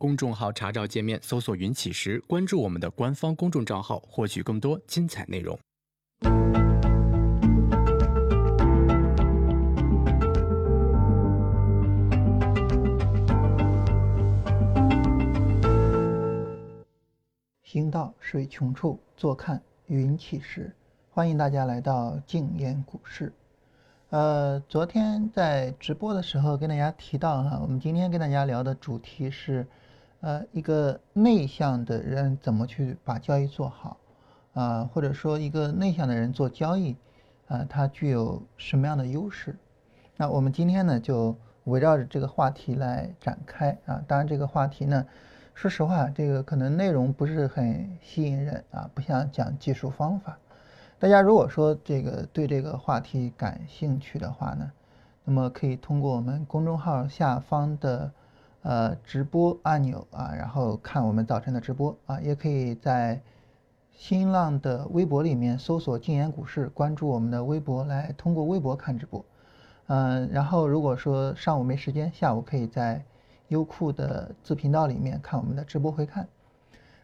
公众号查找界面搜索“云起时”，关注我们的官方公众账号，获取更多精彩内容。行到水穷处，坐看云起时。欢迎大家来到静言股市。呃，昨天在直播的时候跟大家提到哈，我们今天跟大家聊的主题是，呃，一个内向的人怎么去把交易做好啊，或者说一个内向的人做交易啊，他具有什么样的优势？那我们今天呢就围绕着这个话题来展开啊。当然这个话题呢，说实话，这个可能内容不是很吸引人啊，不像讲技术方法。大家如果说这个对这个话题感兴趣的话呢，那么可以通过我们公众号下方的呃直播按钮啊，然后看我们早晨的直播啊，也可以在新浪的微博里面搜索“静言股市”，关注我们的微博来通过微博看直播。嗯，然后如果说上午没时间，下午可以在优酷的子频道里面看我们的直播回看。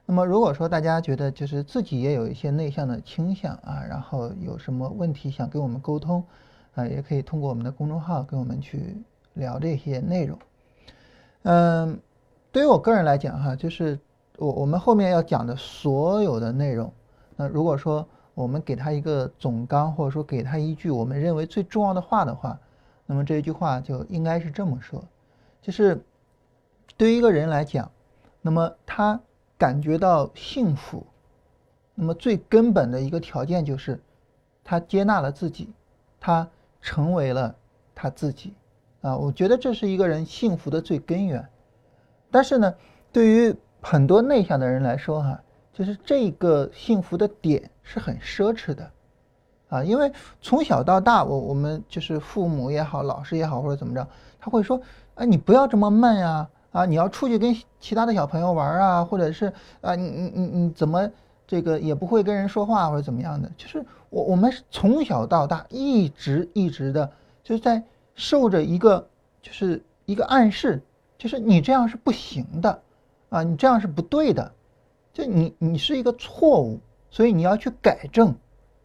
那么如果说大家觉得就是自己也有一些内向的倾向啊，然后有什么问题想跟我们沟通啊，也可以通过我们的公众号跟我们去聊这些内容。嗯，对于我个人来讲哈，就是我我们后面要讲的所有的内容，那如果说我们给他一个总纲，或者说给他一句我们认为最重要的话的话，那么这一句话就应该是这么说，就是对于一个人来讲，那么他。感觉到幸福，那么最根本的一个条件就是，他接纳了自己，他成为了他自己，啊，我觉得这是一个人幸福的最根源。但是呢，对于很多内向的人来说，哈，就是这个幸福的点是很奢侈的，啊，因为从小到大，我我们就是父母也好，老师也好，或者怎么着，他会说，哎，你不要这么闷呀。啊，你要出去跟其他的小朋友玩啊，或者是啊，你你你你怎么这个也不会跟人说话或者怎么样的？就是我我们从小到大一直一直的就是在受着一个就是一个暗示，就是你这样是不行的啊，你这样是不对的，就你你是一个错误，所以你要去改正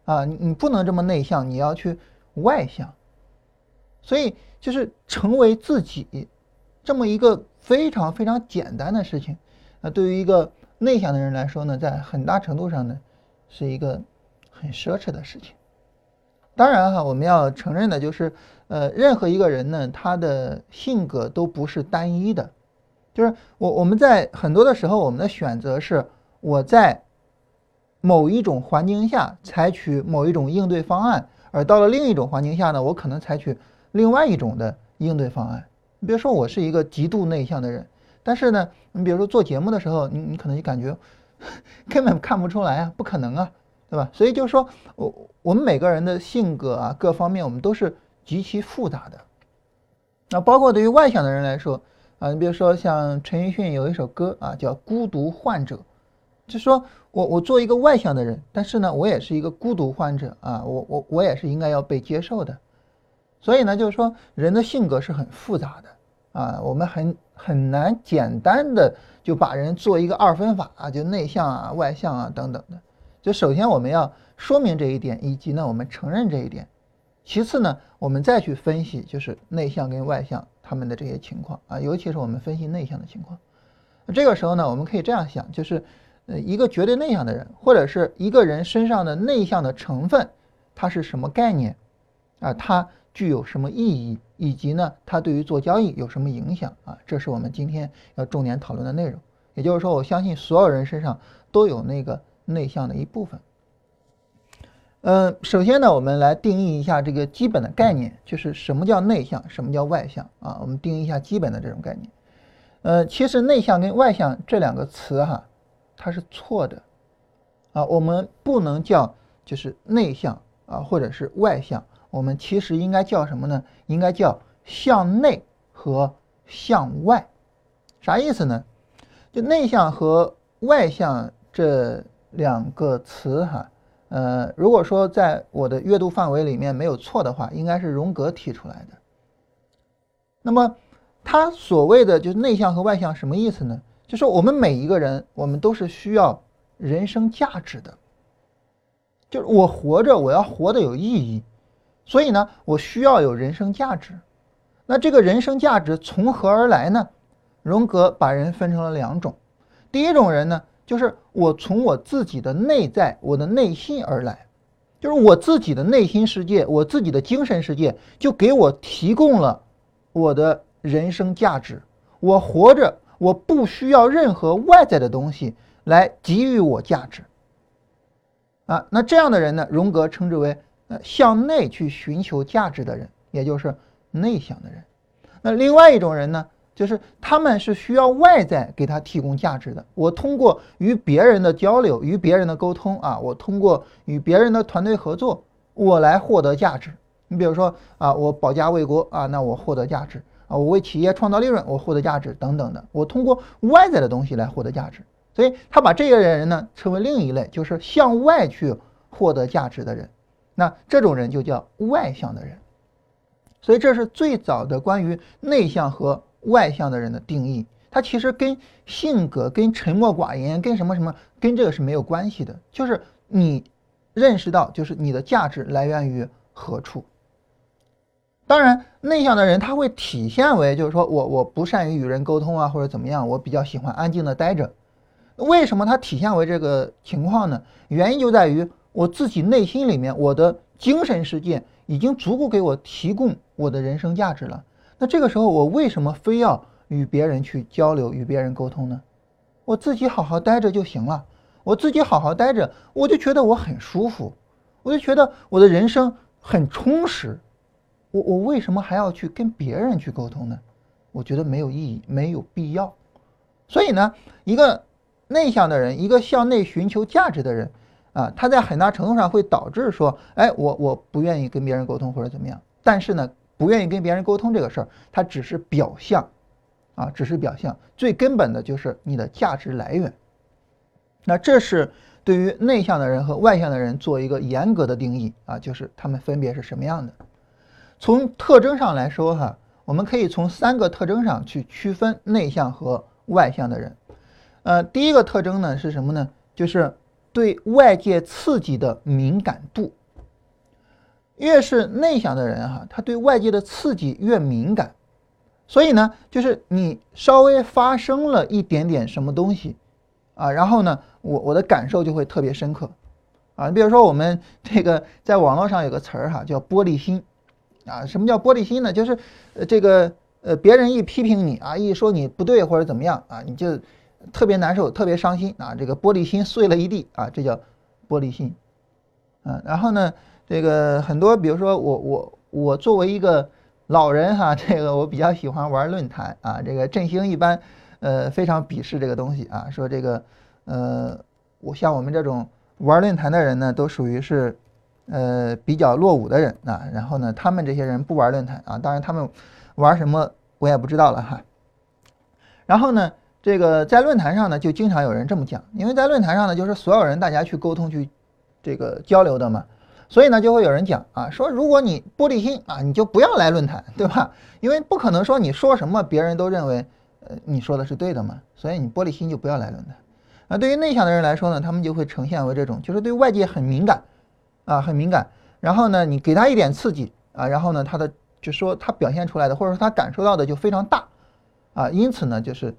啊，你你不能这么内向，你要去外向，所以就是成为自己这么一个。非常非常简单的事情，那对于一个内向的人来说呢，在很大程度上呢，是一个很奢侈的事情。当然哈，我们要承认的就是，呃，任何一个人呢，他的性格都不是单一的，就是我我们在很多的时候，我们的选择是我在某一种环境下采取某一种应对方案，而到了另一种环境下呢，我可能采取另外一种的应对方案。你比如说，我是一个极度内向的人，但是呢，你比如说做节目的时候，你你可能就感觉 根本看不出来啊，不可能啊，对吧？所以就是说我我们每个人的性格啊，各方面我们都是极其复杂的。那包括对于外向的人来说啊，你比如说像陈奕迅有一首歌啊，叫《孤独患者》，就说我我做一个外向的人，但是呢，我也是一个孤独患者啊，我我我也是应该要被接受的。所以呢，就是说人的性格是很复杂的啊，我们很很难简单的就把人做一个二分法啊，就内向啊、外向啊等等的。就首先我们要说明这一点，以及呢我们承认这一点。其次呢，我们再去分析就是内向跟外向他们的这些情况啊，尤其是我们分析内向的情况。这个时候呢，我们可以这样想，就是呃一个绝对内向的人，或者是一个人身上的内向的成分，它是什么概念啊？它具有什么意义，以及呢，它对于做交易有什么影响啊？这是我们今天要重点讨论的内容。也就是说，我相信所有人身上都有那个内向的一部分。嗯，首先呢，我们来定义一下这个基本的概念，就是什么叫内向，什么叫外向啊？我们定义一下基本的这种概念。呃，其实内向跟外向这两个词哈，它是错的啊。我们不能叫就是内向啊，或者是外向。我们其实应该叫什么呢？应该叫向内和向外，啥意思呢？就内向和外向这两个词哈，呃，如果说在我的阅读范围里面没有错的话，应该是荣格提出来的。那么他所谓的就是内向和外向什么意思呢？就是我们每一个人，我们都是需要人生价值的。就是我活着，我要活得有意义，所以呢，我需要有人生价值。那这个人生价值从何而来呢？荣格把人分成了两种，第一种人呢，就是我从我自己的内在、我的内心而来，就是我自己的内心世界、我自己的精神世界，就给我提供了我的人生价值。我活着，我不需要任何外在的东西来给予我价值。啊，那这样的人呢，荣格称之为呃向内去寻求价值的人，也就是内向的人。那另外一种人呢，就是他们是需要外在给他提供价值的。我通过与别人的交流、与别人的沟通啊，我通过与别人的团队合作，我来获得价值。你比如说啊，我保家卫国啊，那我获得价值啊，我为企业创造利润，我获得价值等等的。我通过外在的东西来获得价值。所以他把这些人呢称为另一类，就是向外去获得价值的人。那这种人就叫外向的人。所以这是最早的关于内向和外向的人的定义。它其实跟性格、跟沉默寡言、跟什么什么、跟这个是没有关系的。就是你认识到，就是你的价值来源于何处。当然，内向的人他会体现为，就是说我我不善于与人沟通啊，或者怎么样，我比较喜欢安静的待着。为什么它体现为这个情况呢？原因就在于我自己内心里面，我的精神世界已经足够给我提供我的人生价值了。那这个时候，我为什么非要与别人去交流、与别人沟通呢？我自己好好待着就行了。我自己好好待着，我就觉得我很舒服，我就觉得我的人生很充实。我我为什么还要去跟别人去沟通呢？我觉得没有意义，没有必要。所以呢，一个。内向的人，一个向内寻求价值的人，啊，他在很大程度上会导致说，哎，我我不愿意跟别人沟通或者怎么样。但是呢，不愿意跟别人沟通这个事儿，它只是表象，啊，只是表象。最根本的就是你的价值来源。那这是对于内向的人和外向的人做一个严格的定义啊，就是他们分别是什么样的。从特征上来说，哈，我们可以从三个特征上去区分内向和外向的人。呃，第一个特征呢是什么呢？就是对外界刺激的敏感度。越是内向的人哈，他对外界的刺激越敏感。所以呢，就是你稍微发生了一点点什么东西，啊，然后呢，我我的感受就会特别深刻。啊，你比如说我们 这个在网络上有个词儿哈，叫玻璃心。啊，什么叫玻璃心呢？就是呃这个呃别人一批评你啊，一说你不对或者怎么样啊，你就。特别难受，特别伤心啊！这个玻璃心碎了一地啊，这叫玻璃心。嗯，然后呢，这个很多，比如说我我我作为一个老人哈，这个我比较喜欢玩论坛啊。这个振兴一般呃非常鄙视这个东西啊，说这个呃我像我们这种玩论坛的人呢，都属于是呃比较落伍的人啊。然后呢，他们这些人不玩论坛啊，当然他们玩什么我也不知道了哈。然后呢？这个在论坛上呢，就经常有人这么讲，因为在论坛上呢，就是所有人大家去沟通去这个交流的嘛，所以呢，就会有人讲啊，说如果你玻璃心啊，你就不要来论坛，对吧？因为不可能说你说什么别人都认为呃你说的是对的嘛，所以你玻璃心就不要来论坛。啊，对于内向的人来说呢，他们就会呈现为这种，就是对外界很敏感啊，很敏感。然后呢，你给他一点刺激啊，然后呢，他的就说他表现出来的或者说他感受到的就非常大啊，因此呢，就是。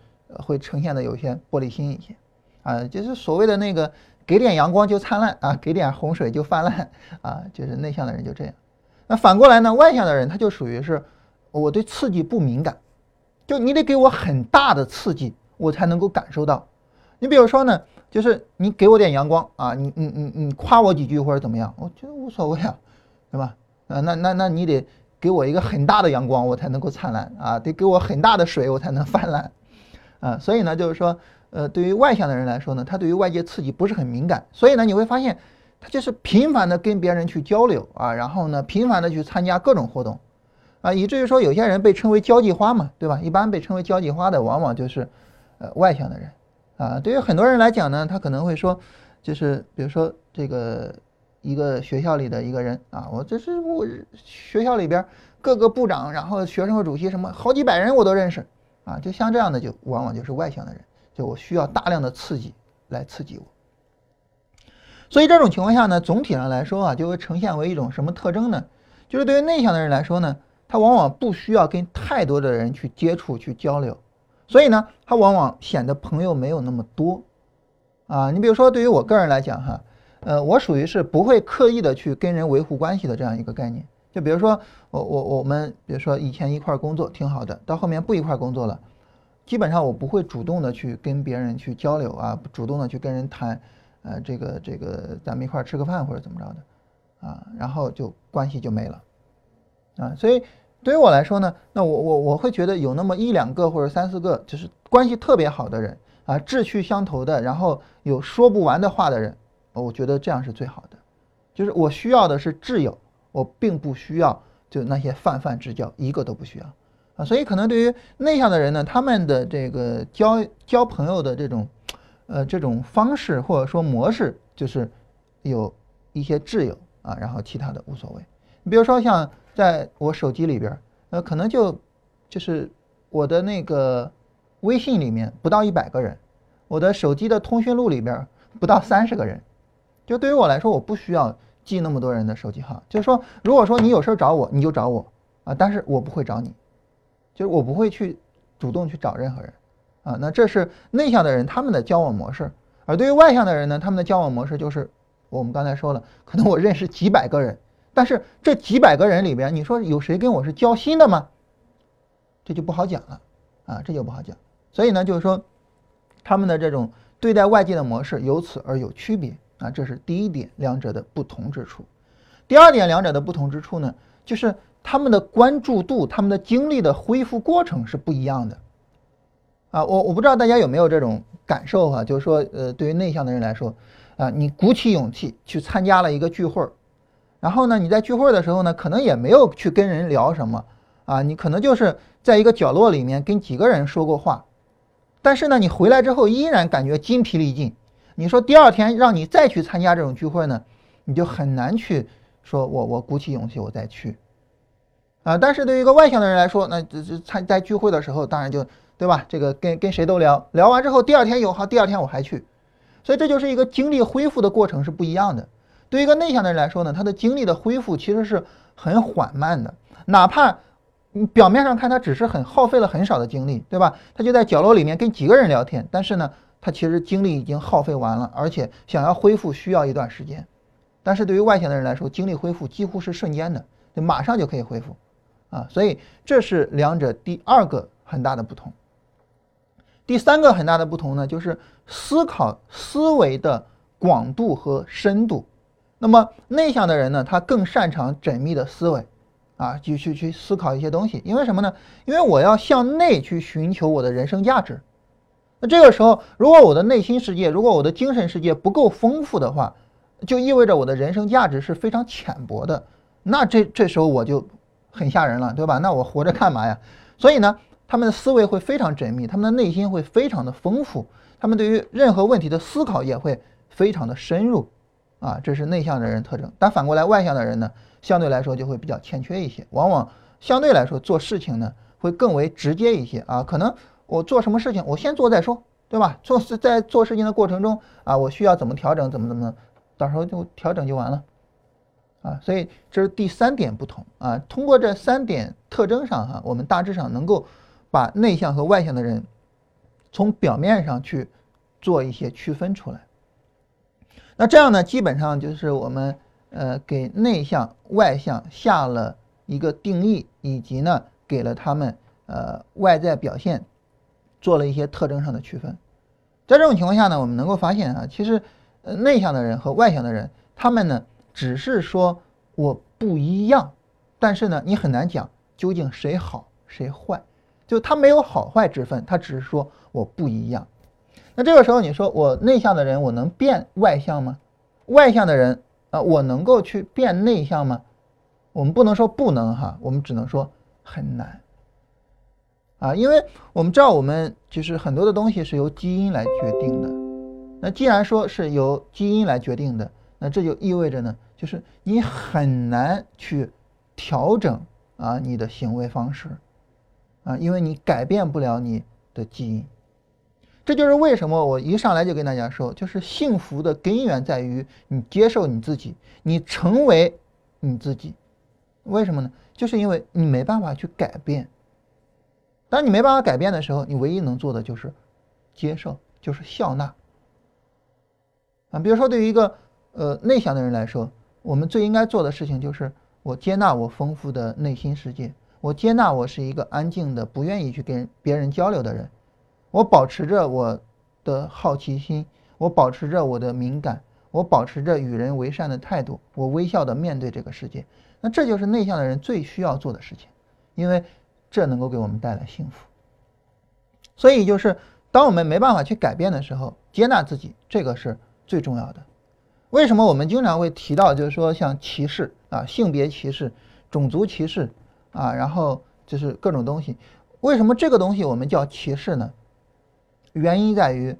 会呈现的有些玻璃心一些，啊，就是所谓的那个给点阳光就灿烂啊，给点洪水就泛滥啊，就是内向的人就这样。那反过来呢，外向的人他就属于是我对刺激不敏感，就你得给我很大的刺激，我才能够感受到。你比如说呢，就是你给我点阳光啊，你你你你夸我几句或者怎么样，我觉得无所谓啊，对吧？啊，那那那你得给我一个很大的阳光，我才能够灿烂啊，得给我很大的水，我才能 泛滥。啊，所以呢，就是说，呃，对于外向的人来说呢，他对于外界刺激不是很敏感，所以呢，你会发现，他就是频繁的跟别人去交流啊，然后呢，频繁的去参加各种活动，啊，以至于说有些人被称为交际花嘛，对吧？一般被称为交际花的，往往就是，呃，外向的人，啊，对于很多人来讲呢，他可能会说，就是比如说这个一个学校里的一个人啊，我这是我学校里边各个部长，然后学生会主席什么好几百人我都认识。啊，就像这样的，就往往就是外向的人。就我需要大量的刺激来刺激我。所以这种情况下呢，总体上来说啊，就会呈现为一种什么特征呢？就是对于内向的人来说呢，他往往不需要跟太多的人去接触去交流，所以呢，他往往显得朋友没有那么多。啊，你比如说对于我个人来讲哈，呃，我属于是不会刻意的去跟人维护关系的这样一个概念。就比如说我我我们比如说以前一块工作挺好的，到后面不一块工作了，基本上我不会主动的去跟别人去交流啊，主动的去跟人谈。呃，这个这个，咱们一块儿吃个饭或者怎么着的，啊，然后就关系就没了，啊，所以对于我来说呢，那我我我会觉得有那么一两个或者三四个，就是关系特别好的人啊，志趣相投的，然后有说不完的话的人，我觉得这样是最好的。就是我需要的是挚友，我并不需要就那些泛泛之交，一个都不需要啊。所以可能对于内向的人呢，他们的这个交交朋友的这种。呃，这种方式或者说模式，就是有一些挚友啊，然后其他的无所谓。你比如说像在我手机里边，呃，可能就就是我的那个微信里面不到一百个人，我的手机的通讯录里边不到三十个人。就对于我来说，我不需要记那么多人的手机号。就是说，如果说你有事找我，你就找我啊，但是我不会找你，就是我不会去主动去找任何人。啊，那这是内向的人他们的交往模式，而对于外向的人呢，他们的交往模式就是我们刚才说了，可能我认识几百个人，但是这几百个人里边，你说有谁跟我是交心的吗？这就不好讲了，啊，这就不好讲。所以呢，就是说他们的这种对待外界的模式由此而有区别啊，这是第一点，两者的不同之处。第二点，两者的不同之处呢，就是他们的关注度、他们的精力的恢复过程是不一样的。啊，我我不知道大家有没有这种感受哈，就是说，呃，对于内向的人来说，啊，你鼓起勇气去参加了一个聚会，然后呢，你在聚会的时候呢，可能也没有去跟人聊什么，啊，你可能就是在一个角落里面跟几个人说过话，但是呢，你回来之后依然感觉筋疲力尽。你说第二天让你再去参加这种聚会呢，你就很难去说我我鼓起勇气我再去，啊，但是对于一个外向的人来说，那这这参在聚会的时候，当然就。对吧？这个跟跟谁都聊聊完之后，第二天有好，第二天我还去，所以这就是一个精力恢复的过程是不一样的。对于一个内向的人来说呢，他的精力的恢复其实是很缓慢的，哪怕你表面上看他只是很耗费了很少的精力，对吧？他就在角落里面跟几个人聊天，但是呢，他其实精力已经耗费完了，而且想要恢复需要一段时间。但是对于外向的人来说，精力恢复几乎是瞬间的，就马上就可以恢复啊，所以这是两者第二个很大的不同。第三个很大的不同呢，就是思考思维的广度和深度。那么内向的人呢，他更擅长缜密的思维，啊，去去去思考一些东西。因为什么呢？因为我要向内去寻求我的人生价值。那这个时候，如果我的内心世界，如果我的精神世界不够丰富的话，就意味着我的人生价值是非常浅薄的。那这这时候我就很吓人了，对吧？那我活着干嘛呀？所以呢？他们的思维会非常缜密，他们的内心会非常的丰富，他们对于任何问题的思考也会非常的深入，啊，这是内向的人特征。但反过来，外向的人呢，相对来说就会比较欠缺一些，往往相对来说做事情呢会更为直接一些啊。可能我做什么事情，我先做再说，对吧？做事在做事情的过程中啊，我需要怎么调整，怎么怎么，到时候就调整就完了，啊，所以这是第三点不同啊。通过这三点特征上哈，我们大致上能够。把内向和外向的人从表面上去做一些区分出来，那这样呢，基本上就是我们呃给内向外向下了一个定义，以及呢给了他们呃外在表现做了一些特征上的区分。在这种情况下呢，我们能够发现啊，其实呃内向的人和外向的人，他们呢只是说我不一样，但是呢你很难讲究竟谁好谁坏。就他没有好坏之分，他只是说我不一样。那这个时候你说我内向的人，我能变外向吗？外向的人啊，我能够去变内向吗？我们不能说不能哈，我们只能说很难啊，因为我们知道我们就是很多的东西是由基因来决定的。那既然说是由基因来决定的，那这就意味着呢，就是你很难去调整啊你的行为方式。啊，因为你改变不了你的基因，这就是为什么我一上来就跟大家说，就是幸福的根源在于你接受你自己，你成为你自己。为什么呢？就是因为你没办法去改变。当你没办法改变的时候，你唯一能做的就是接受，就是笑纳。啊，比如说对于一个呃内向的人来说，我们最应该做的事情就是我接纳我丰富的内心世界，我接纳我是一个安静的、不愿意去跟别人交流的人。我保持着我的好奇心，我保持着我的敏感，我保持着与人为善的态度，我微笑的面对这个世界。那这就是内向的人最需要做的事情，因为这能够给我们带来幸福。所以就是当我们没办法去改变的时候，接纳自己，这个是最重要的。为什么我们经常会提到，就是说像歧视啊、性别歧视、种族歧视啊，然后就是各种东西，为什么这个东西我们叫歧视呢？原因在于，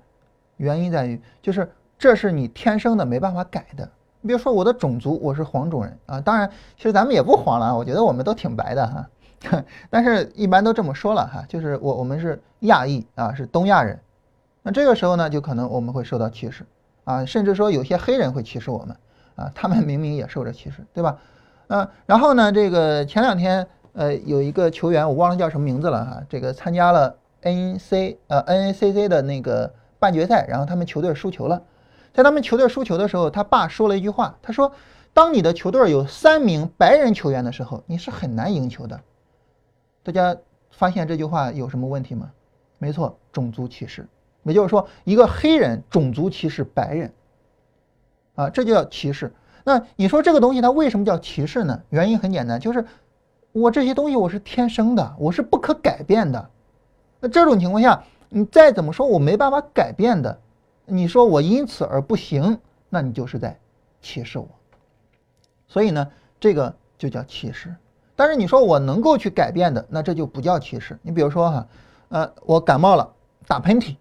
原因在于，就是这是你天生的没办法改的。你比如说我的种族，我是黄种人啊，当然，其实咱们也不黄了，我觉得我们都挺白的哈，但是一般都这么说了哈，就是我我们是亚裔啊，是东亚人，那这个时候呢，就可能我们会受到歧视啊，甚至说有些黑人会歧视我们啊，他们明明也受着歧视，对吧？嗯，然后呢，这个前两天呃有一个球员，我忘了叫什么名字了哈，这个参加了。N C 呃 N A C C 的那个半决赛，然后他们球队输球了。在他们球队输球的时候，他爸说了一句话，他说：“当你的球队有三名白人球员的时候，你是很难赢球的。”大家发现这句话有什么问题吗？没错，种族歧视，也就是说，一个黑人种族歧视白人，啊，这就叫歧视。那你说这个东西它为什么叫歧视呢？原因很简单，就是我这些东西我是天生的，我是不可改变的。那这种情况下，你再怎么说，我没办法改变的，你说我因此而不行，那你就是在歧视我。所以呢，这个就叫歧视。但是你说我能够去改变的，那这就不叫歧视。你比如说哈，呃，我感冒了，打喷嚏，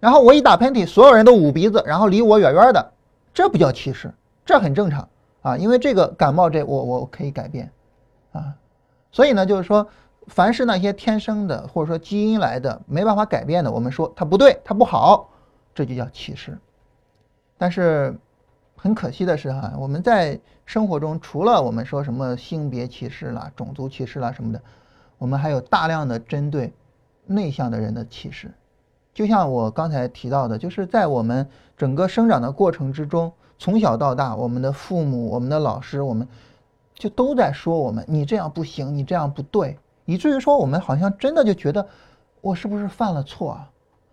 然后我一打喷嚏，所有人都捂鼻子，然后离我远远的，这不叫歧视，这很正常啊，因为这个感冒这我我可以改变啊。所以呢，就是说。凡是那些天生的或者说基因来的没办法改变的，我们说它不对，它不好，这就叫歧视。但是很可惜的是哈，我们在生活中除了我们说什么性别歧视啦、种族歧视啦什么的，我们还有大量的针对内向的人的歧视。就像我刚才提到的，就是在我们整个生长的过程之中，从小到大，我们的父母、我们的老师，我们就都在说我们：你这样不行，你这样不对。以至于说，我们好像真的就觉得，我是不是犯了错啊？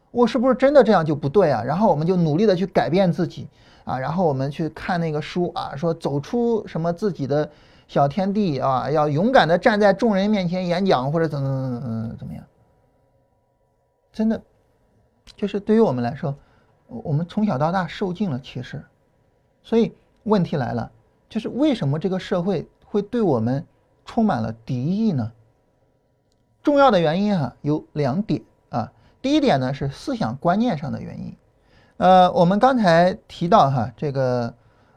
我是不是真的这样就不对啊？然后我们就努力的去改变自己啊，然后我们去看那个书啊，说走出什么自己的小天地啊，要勇敢的站在众人面前演讲或者怎么怎么怎么怎么样？真的，就是对于我们来说，我们从小到大受尽了歧视，所以问题来了，就是为什么这个社会会对我们充满了敌意呢？重要的原因哈有两点啊，第一点呢是思想观念上的原因，呃，我们刚才提到哈这个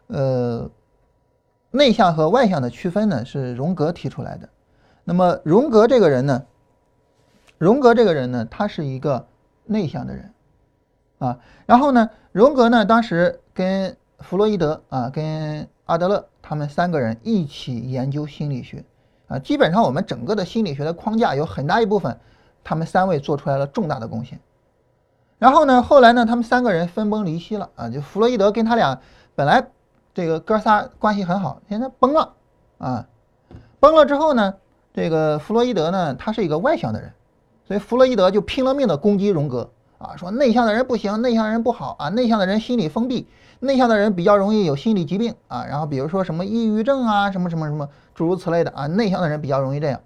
呃内向和外向的区分呢是荣格提出来的，那么荣格这个人呢，荣格这个人呢他是一个内向的人啊，然后呢荣格呢当时跟弗洛伊德啊跟阿德勒他们三个人一起研究心理学。啊，基本上我们整个的心理学的框架有很大一部分，他们三位做出来了重大的贡献。然后呢，后来呢，他们三个人分崩离析了啊，就弗洛伊德跟他俩本来这个哥仨关系很好，现在崩了啊，崩了之后呢，这个弗洛伊德呢，他是一个外向的人，所以弗洛伊德就拼了命的攻击荣格啊，说内向的人不行，内向的人不好啊，内向的人心理封闭。内向的人比较容易有心理疾病啊，然后比如说什么抑郁症啊，什么什么什么诸如此类的啊，内向的人比较容易这样。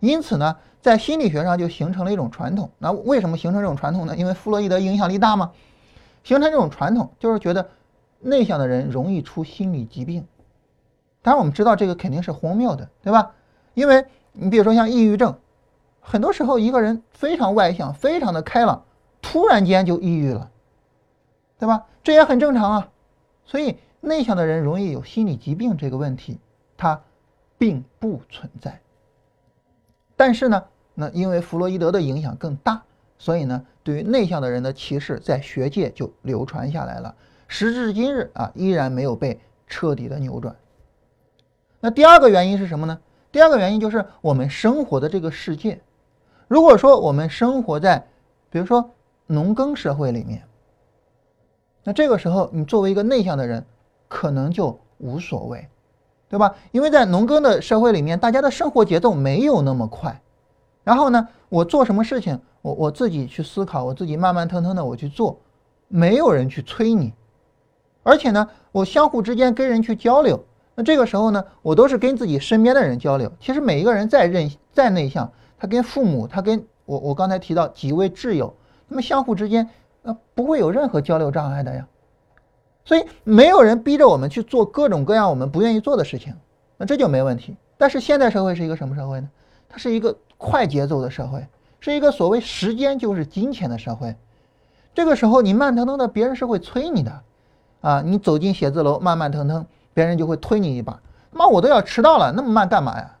因此呢，在心理学上就形成了一种传统。那为什么形成这种传统呢？因为弗洛伊德影响力大吗？形成这种传统就是觉得内向的人容易出心理疾病。当然我们知道这个肯定是荒谬的，对吧？因为你比如说像抑郁症，很多时候一个人非常外向，非常的开朗，突然间就抑郁了。对吧？这也很正常啊。所以内向的人容易有心理疾病这个问题，它并不存在。但是呢，那因为弗洛伊德的影响更大，所以呢，对于内向的人的歧视在学界就流传下来了，时至今日啊，依然没有被彻底的扭转。那第二个原因是什么呢？第二个原因就是我们生活的这个世界，如果说我们生活在，比如说农耕社会里面，那这个时候你作为一个内向的人，可能就无所谓，对吧？因为在农耕的社会里面，大家的生活节奏没有那么快，然后呢，我做什么事情，我我自己去思考，我自己慢慢腾腾的我去做，没有人去催你，而且呢，我相互之间跟人去交流。那这个时候呢，我都是跟自己身边的人交流。其实每一个人再任再内向，他跟父母，他跟我我刚才提到几位挚友，那么相互之间呃不会有任何交流障碍的呀。所以没有人逼着我们去做各种各样我们不愿意做的事情，那这就没问题。但是现代社会是一个什么社会呢？它是一个快节奏的社会，是一个所谓时间就是金钱的社会。这个时候你慢腾腾的，别人是会催你的，啊，你走进写字楼慢慢腾腾。别人就会推你一把，妈，我都要迟到了，那么慢干嘛呀？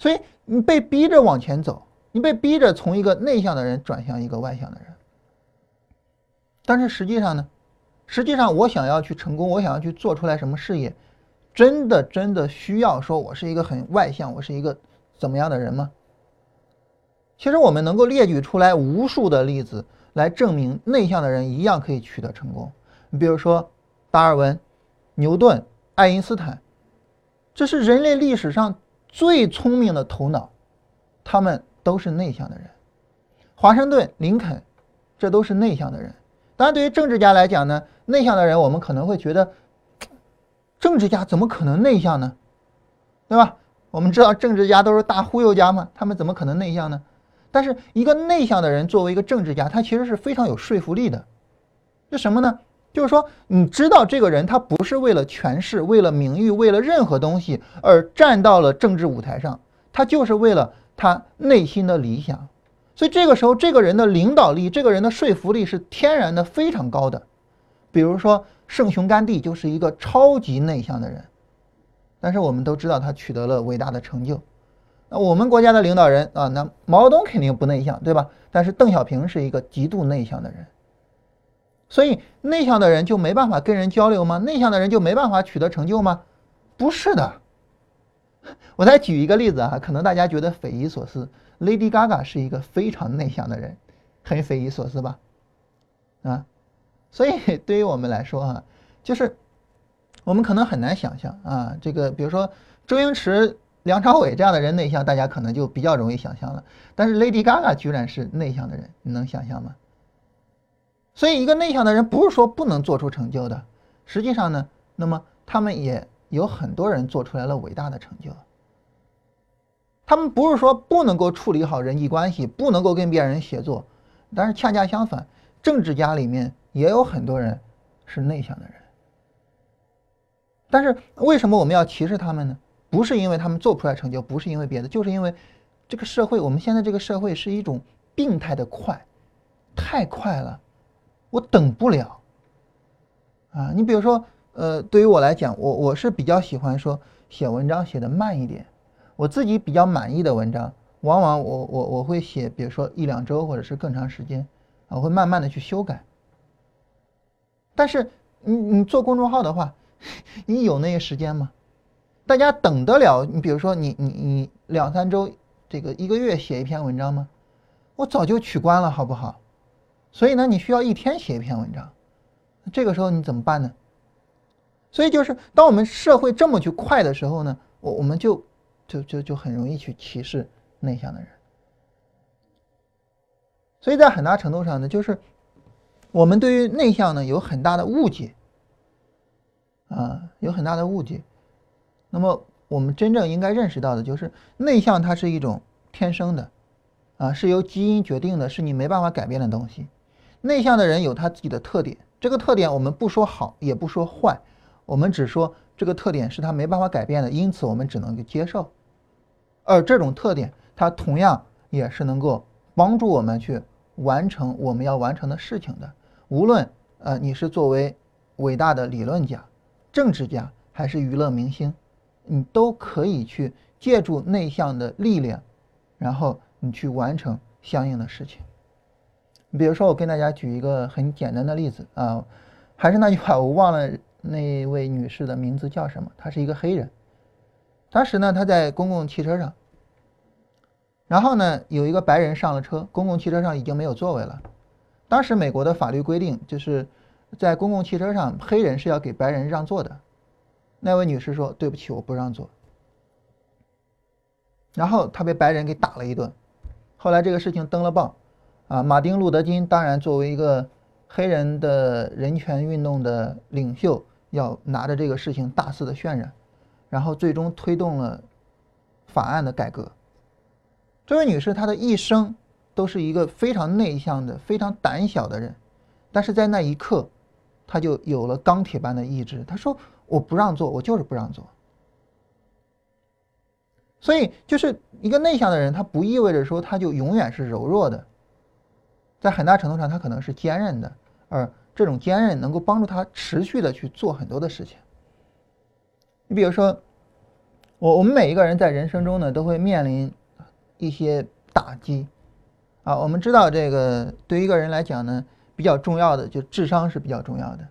所以你被逼着往前走，你被逼着从一个内向的人转向一个外向的人。但是实际上呢，实际上我想要去成功，我想要去做出来什么事业，真的真的需要说我是一个很外向，我是一个怎么样的人吗？其实我们能够列举出来无数的例子来证明内向的人一样可以取得成功。你比如说达尔文、牛顿。爱因斯坦，这是人类历史上最聪明的头脑，他们都是内向的人。华盛顿、林肯，这都是内向的人。当然，对于政治家来讲呢，内向的人我们可能会觉得，政治家怎么可能内向呢？对吧？我们知道政治家都是大忽悠家嘛，他们怎么可能内向呢？但是一个内向的人作为一个政治家，他其实是非常有说服力的。是什么呢？就是说，你知道这个人他不是为了权势、为了名誉、为了任何东西而站到了政治舞台上，他就是为了他内心的理想。所以这个时候，这个人的领导力、这个人的说服力是天然的非常高的。比如说，圣雄甘地就是一个超级内向的人，但是我们都知道他取得了伟大的成就。那我们国家的领导人啊，那毛泽东肯定不内向，对吧？但是邓小平是一个极度内向的人。所以内向的人就没办法跟人交流吗？内向的人就没办法取得成就吗？不是的。我再举一个例子啊，可能大家觉得匪夷所思。Lady Gaga 是一个非常内向的人，很匪夷所思吧？啊，所以 对于我们来说啊，就是我们可能很难想象啊，这个比如说周星驰、梁朝伟这样的人内向，大家可能就比较容易想象了。但是 Lady Gaga 居然是内向的人，你能想象吗？所以，一个内向的人不是说不能做出成就的。实际上呢，那么他们也有很多人做出来了伟大的成就。他们不是说不能够处理好人际关系，不能够跟别人协作，但是恰恰相反，政治家里面也有很多人是内向的人。但是为什么我们要歧视他们呢？不是因为他们做不出来成就，不是因为别的，就是因为这个社会，我们现在这个社会是一种病态的快，太快了。我等不了，啊，你比如说，呃，对于我来讲，我我是比较喜欢说写文章写的慢一点，我自己比较满意的文章，往往我我我会写，比如说一两周或者是更长时间，啊，我会慢慢的去修改。但是你你做公众号的话，你有那个时间吗？大家等得了？你比如说你你你两三周，这个一个月写一篇文章吗？我早就取关了，好不好？所以呢，你需要一天写一篇文章，这个时候你怎么办呢？所以就是当我们社会这么去快的时候呢，我我们就就就就很容易去歧视内向的人。所以在很大程度上呢，就是我们对于内向呢有很大的误解，啊，有很大的误解。那么我们真正应该认识到的就是内向它是一种天生的，啊，是由基因决定的，是你没办法改变的东西。内向的人有他自己的特点，这个特点我们不说好，也不说坏，我们只说这个特点是他没办法改变的，因此我们只能去接受。而这种特点，它同样也是能够帮助我们去完成我们要完成的事情的。无论呃你是作为伟大的理论家、政治家，还是娱乐明星，你都可以去借助内向的力量，然后你去完成相应的事情。比如说，我跟大家举一个很简单的例子啊，还是那句话，我忘了那位女士的名字叫什么，她是一个黑人。当时呢，她在公共汽车上，然后呢，有一个白人上了车，公共汽车上已经没有座位了。当时美国的法律规定，就是在公共汽车上，黑人是要给白人让座的。那位女士说：“对不起，我不让座。”然后她被白人给打了一顿。后来这个事情登了报。啊，马丁·路德·金当然作为一个黑人的人权运动的领袖，要拿着这个事情大肆的渲染，然后最终推动了法案的改革。这位女士，她的一生都是一个非常内向的、非常胆小的人，但是在那一刻，她就有了钢铁般的意志。她说：“我不让座，我就是不让座。”所以，就是一个内向的人，他不意味着说他就永远是柔弱的。在很大程度上，他可能是坚韧的，而这种坚韧能够帮助他持续的去做很多的事情。你比如说，我我们每一个人在人生中呢，都会面临一些打击啊。我们知道，这个对于一个人来讲呢，比较重要的就智商是比较重要的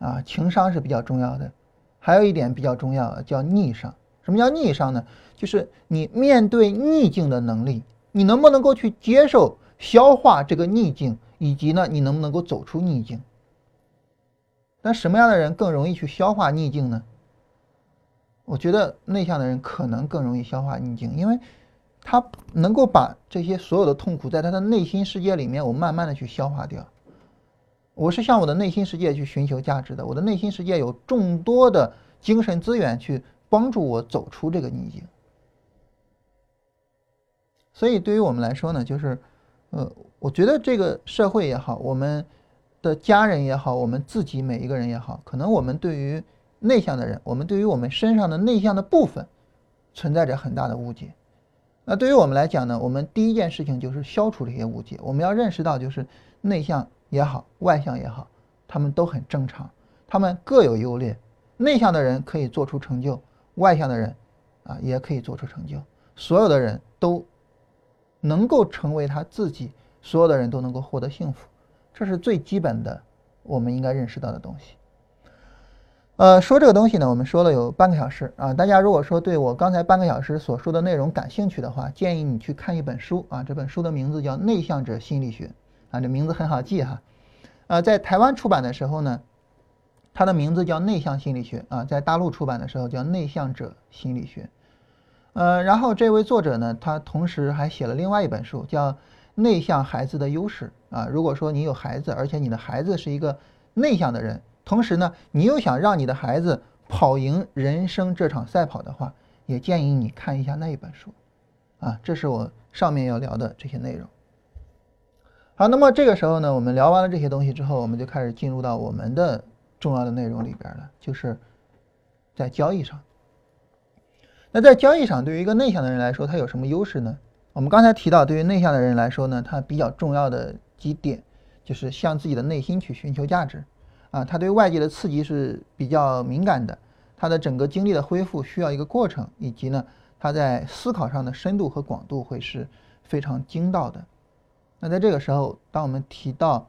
啊，情商是比较重要的，还有一点比较重要叫逆商。什么叫逆商呢？就是你面对逆境的能力，你能不能够去接受？消化这个逆境，以及呢，你能不能够走出逆境？那什么样的人更容易去消化逆境呢？我觉得内向的人可能更容易消化逆境，因为他能够把这些所有的痛苦在他的内心世界里面，我慢慢的去消化掉。我是向我的内心世界去寻求价值的，我的内心世界有众多的精神资源去帮助我走出这个逆境。所以对于我们来说呢，就是。呃，我觉得这个社会也好，我们的家人也好，我们自己每一个人也好，可能我们对于内向的人，我们对于我们身上的内向的部分，存在着很大的误解。那对于我们来讲呢，我们第一件事情就是消除这些误解。我们要认识到，就是内向也好，外向也好，他们都很正常，他们各有优劣。内向的人可以做出成就，外向的人啊也可以做出成就。所有的人都。能够成为他自己，所有的人都能够获得幸福，这是最基本的，我们应该认识到的东西。呃，说这个东西呢，我们说了有半个小时啊。大家如果说对我刚才半个小时所说的内容感兴趣的话，建议你去看一本书啊。这本书的名字叫《内向者心理学》啊，这名字很好记哈。呃，在台湾出版的时候呢，它的名字叫《内向心理学》啊，在大陆出版的时候叫《内向者心理学》。呃，然后这位作者呢，他同时还写了另外一本书，叫《内向孩子的优势》啊。如果说你有孩子，而且你的孩子是一个内向的人，同时呢，你又想让你的孩子跑赢人生这场赛跑的话，也建议你看一下那一本书，啊，这是我上面要聊的这些内容。好，那么这个时候呢，我们聊完了这些东西之后，我们就开始进入到我们的重要的内容里边了，就是在交易上。那在交易上，对于一个内向的人来说，他有什么优势呢？我们刚才提到，对于内向的人来说呢，他比较重要的几点就是向自己的内心去寻求价值，啊，他对外界的刺激是比较敏感的，他的整个精力的恢复需要一个过程，以及呢，他在思考上的深度和广度会是非常精到的。那在这个时候，当我们提到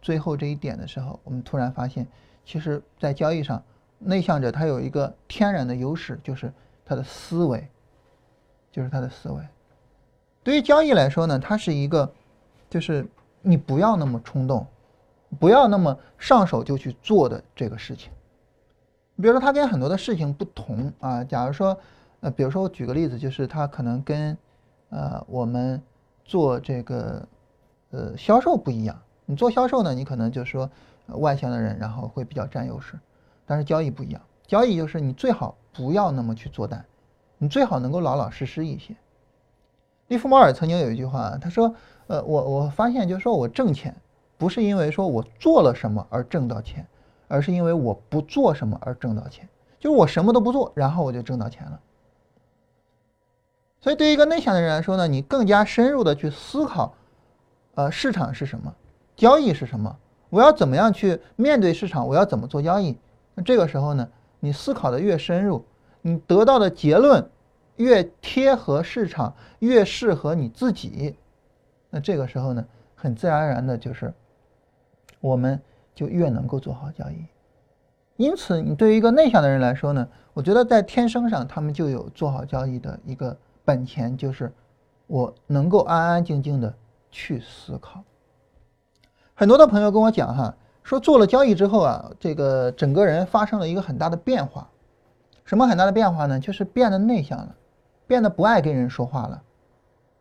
最后这一点的时候，我们突然发现，其实，在交易上，内向者他有一个天然的优势，就是。他的思维，就是他的思维。对于交易来说呢，它是一个，就是你不要那么冲动，不要那么上手就去做的这个事情。比如说，它跟很多的事情不同啊。假如说，呃，比如说我举个例子，就是它可能跟，呃，我们做这个，呃，销售不一样。你做销售呢，你可能就是说外向的人，然后会比较占优势。但是交易不一样，交易就是你最好。不要那么去做单，你最好能够老老实实一些。利弗莫尔曾经有一句话，他说：“呃，我我发现就是说我挣钱，不是因为说我做了什么而挣到钱，而是因为我不做什么而挣到钱。就是我什么都不做，然后我就挣到钱了。所以对于一个内向的人来说呢，你更加深入的去思考，呃，市场是什么，交易是什么，我要怎么样去面对市场，我要怎么做交易？那这个时候呢？你思考的越深入，你得到的结论越贴合市场，越适合你自己。那这个时候呢，很自然而然的就是我们就越能够做好交易。因此，你对于一个内向的人来说呢，我觉得在天生上他们就有做好交易的一个本钱，就是我能够安安静静的去思考。很多的朋友跟我讲哈，说做了交易之后啊，这个整个人发生了一个很大的变化。什么很大的变化呢？就是变得内向了，变得不爱跟人说话了。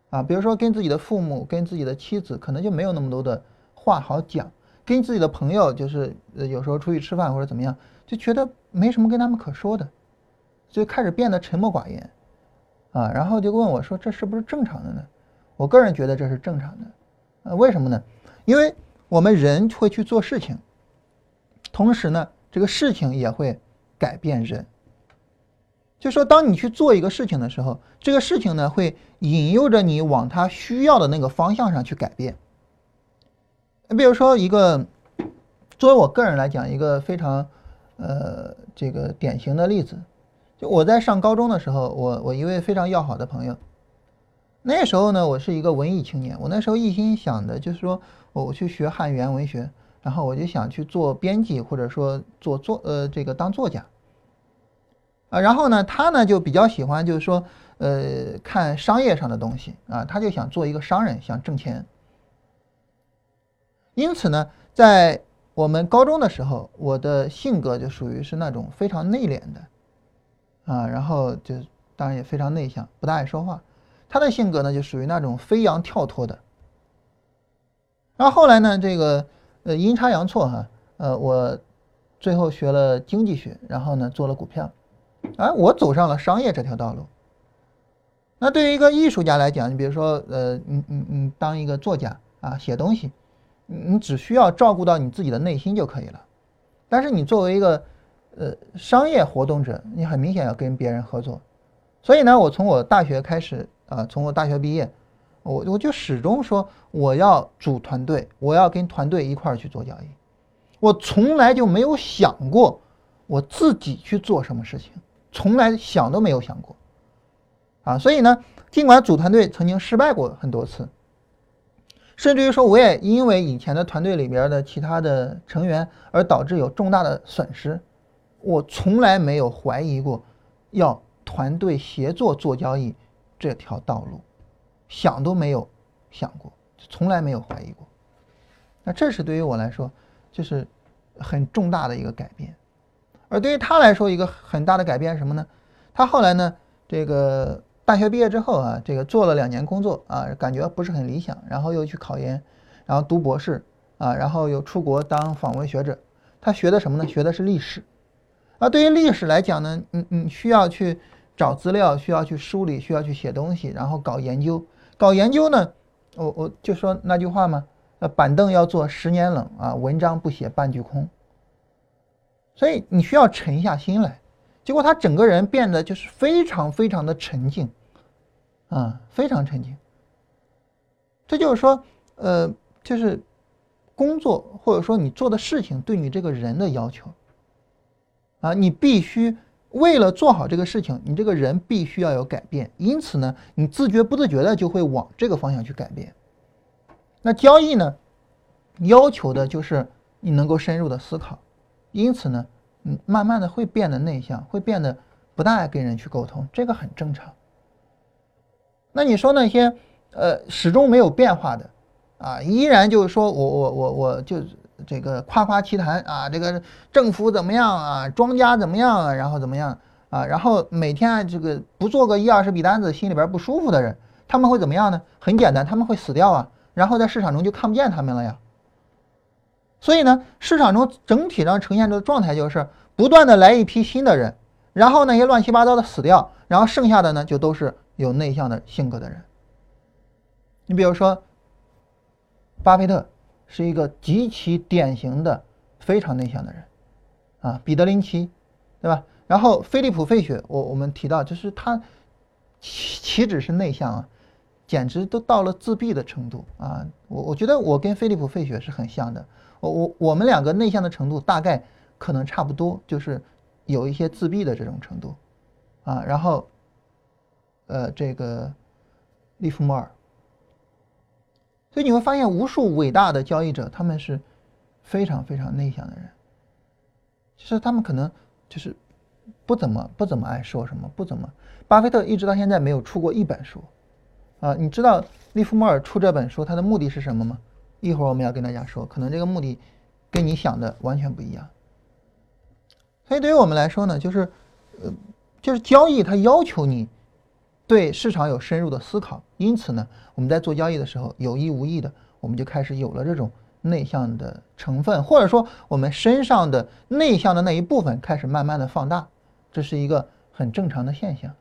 啊，比如说跟自己的父母、跟自己的妻子，可能就没有那么多的话好讲；跟自己的朋友，就是有时候出去吃饭或者怎么样，就觉得没什么跟他们可说的，就开始变得沉默寡言。啊，然后就问我说：“这是不是正常的呢？”我个人觉得这是正常的。呃，为什么呢？因为。我们人会去做事情，同时呢，这个事情也会改变人。就说当你去做一个事情的时候，这个事情呢会引诱着你往他需要的那个方向上去改变。你比如说一个，作为我个人来讲，一个非常呃这个典型的例子，就我在上高中的时候，我我一位非常要好的朋友。那时候呢，我是一个文艺青年，我那时候一心想的就是说，我去学汉语言文学，然后我就想去做编辑，或者说做作呃这个当作家。啊，然后呢，他呢就比较喜欢就是说，呃，看商业上的东西啊，他就想做一个商人，想挣钱。因此呢，在我们高中的时候，我的性格就属于是那种非常内敛的，啊，然后就当然也非常内向，不大爱说话。他的性格呢，就属于那种飞扬跳脱的。然后后来呢，这个呃阴差阳错哈，呃我最后学了经济学，然后呢做了股票，而我走上了商业这条道路。那对于一个艺术家来讲，你比如说呃你你你当一个作家啊写东西，你只需要照顾到你自己的内心就可以了。但是你作为一个呃商业活动者，你很明显要跟别人合作。所以呢，我从我大学开始。啊，从我大学毕业，我我就始终说我要组团队，我要跟团队一块儿去做交易。我从来就没有想过我自己去做什么事情，从来想都没有想过。啊，所以呢，尽管组团队曾经失败过很多次，甚至于说我也因为以前的团队里边的其他的成员而导致有重大的损失，我从来没有怀疑过要团队协作做交易。这条道路，想都没有想过，从来没有怀疑过。那这是对于我来说，就是很重大的一个改变。而对于他来说，一个很大的改变是什么呢？他后来呢，这个大学毕业之后啊，这个做了两年工作啊，感觉不是很理想，然后又去考研，然后读博士啊，然后又出国当访问学者。他学的什么呢？学的是历史。啊，对于历史来讲呢，你你需要去。找资料需要去梳理，需要去写东西，然后搞研究。搞研究呢，我我就说那句话嘛，呃，板凳要坐十年冷啊，文章不写半句空。所以你需要沉下心来。结果他整个人变得就是非常非常的沉静，啊，非常沉静。这就是说，呃，就是工作或者说你做的事情对你这个人的要求，啊，你必须。为了做好这个事情，你这个人必须要有改变，因此呢，你自觉不自觉的就会往这个方向去改变。那交易呢，要求的就是你能够深入的思考，因此呢，嗯，慢慢的会变得内向，会变得不大爱跟人去沟通，这个很正常。那你说那些呃始终没有变化的，啊，依然就是说我我我我就。这个夸夸其谈啊，这个政府怎么样啊，庄家怎么样啊，然后怎么样啊，然后每天这个不做个一二十笔单子，心里边不舒服的人，他们会怎么样呢？很简单，他们会死掉啊，然后在市场中就看不见他们了呀。所以呢，市场中整体上呈现的状态就是不断的来一批新的人，然后那些乱七八糟的死掉，然后剩下的呢就都是有内向的性格的人。你比如说，巴菲特。是一个极其典型的非常内向的人，啊，彼得林奇，对吧？然后菲利普费雪，我我们提到，就是他岂岂止是内向啊，简直都到了自闭的程度啊！我我觉得我跟菲利普费雪是很像的，我我我们两个内向的程度大概可能差不多，就是有一些自闭的这种程度，啊，然后，呃，这个利弗莫尔。所以你会发现，无数伟大的交易者，他们是非常非常内向的人。其实他们可能就是不怎么不怎么爱说什么，不怎么。巴菲特一直到现在没有出过一本书，啊，你知道利弗莫尔出这本书他的目的是什么吗？一会儿我们要跟大家说，可能这个目的跟你想的完全不一样。所以对于我们来说呢，就是呃，就是交易它要求你对市场有深入的思考，因此呢，我们在做交易的时候有意无意的，我们就开始有了这种内向的成分，或者说我们身上的内向的那一部分开始慢慢的放大，这是一个很正常的现象。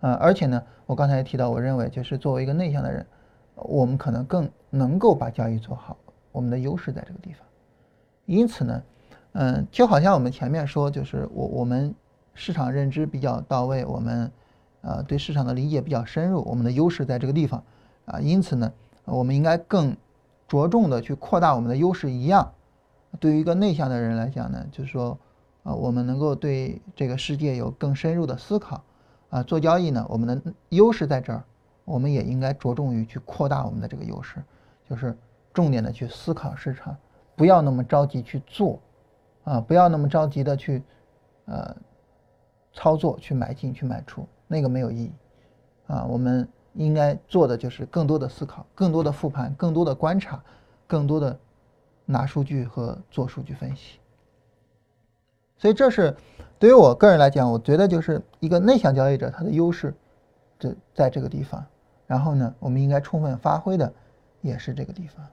啊，而且呢，我刚才提到，我认为就是作为一个内向的人，我们可能更能够把交易做好，我们的优势在这个地方。因此呢，嗯，就好像我们前面说，就是我我们市场认知比较到位，我们呃对市场的理解比较深入，我们的优势在这个地方啊。因此呢，我们应该更着重的去扩大我们的优势。一样，对于一个内向的人来讲呢，就是说啊，我们能够对这个世界有更深入的思考。啊，做交易呢，我们的优势在这儿，我们也应该着重于去扩大我们的这个优势，就是重点的去思考市场，不要那么着急去做，啊，不要那么着急的去，呃，操作去买进去卖出，那个没有意义，啊，我们应该做的就是更多的思考，更多的复盘，更多的观察，更多的拿数据和做数据分析，所以这是。对于我个人来讲，我觉得就是一个内向交易者，他的优势就在这个地方。然后呢，我们应该充分发挥的也是这个地方。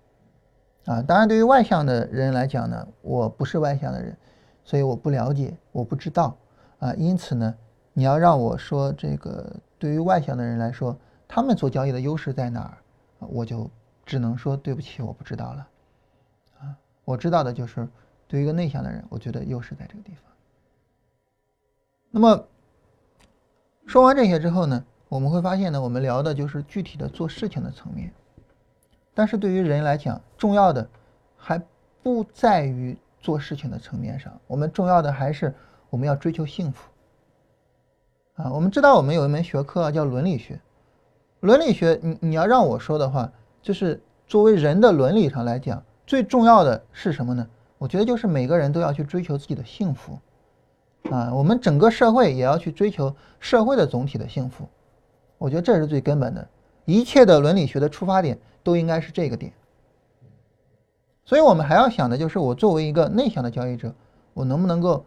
啊，当然，对于外向的人来讲呢，我不是外向的人，所以我不了解，我不知道。啊，因此呢，你要让我说这个对于外向的人来说，他们做交易的优势在哪儿，我就只能说对不起，我不知道了。啊，我知道的就是对于一个内向的人，我觉得优势在这个地方。那么说完这些之后呢，我们会发现呢，我们聊的就是具体的做事情的层面。但是对于人来讲，重要的还不在于做事情的层面上，我们重要的还是我们要追求幸福。啊，我们知道我们有一门学科叫伦理学。伦理学，你你要让我说的话，就是作为人的伦理上来讲，最重要的是什么呢？我觉得就是每个人都要去追求自己的幸福。啊，我们整个社会也要去追求社会的总体的幸福，我觉得这是最根本的，一切的伦理学的出发点都应该是这个点。所以我们还要想的就是，我作为一个内向的交易者，我能不能够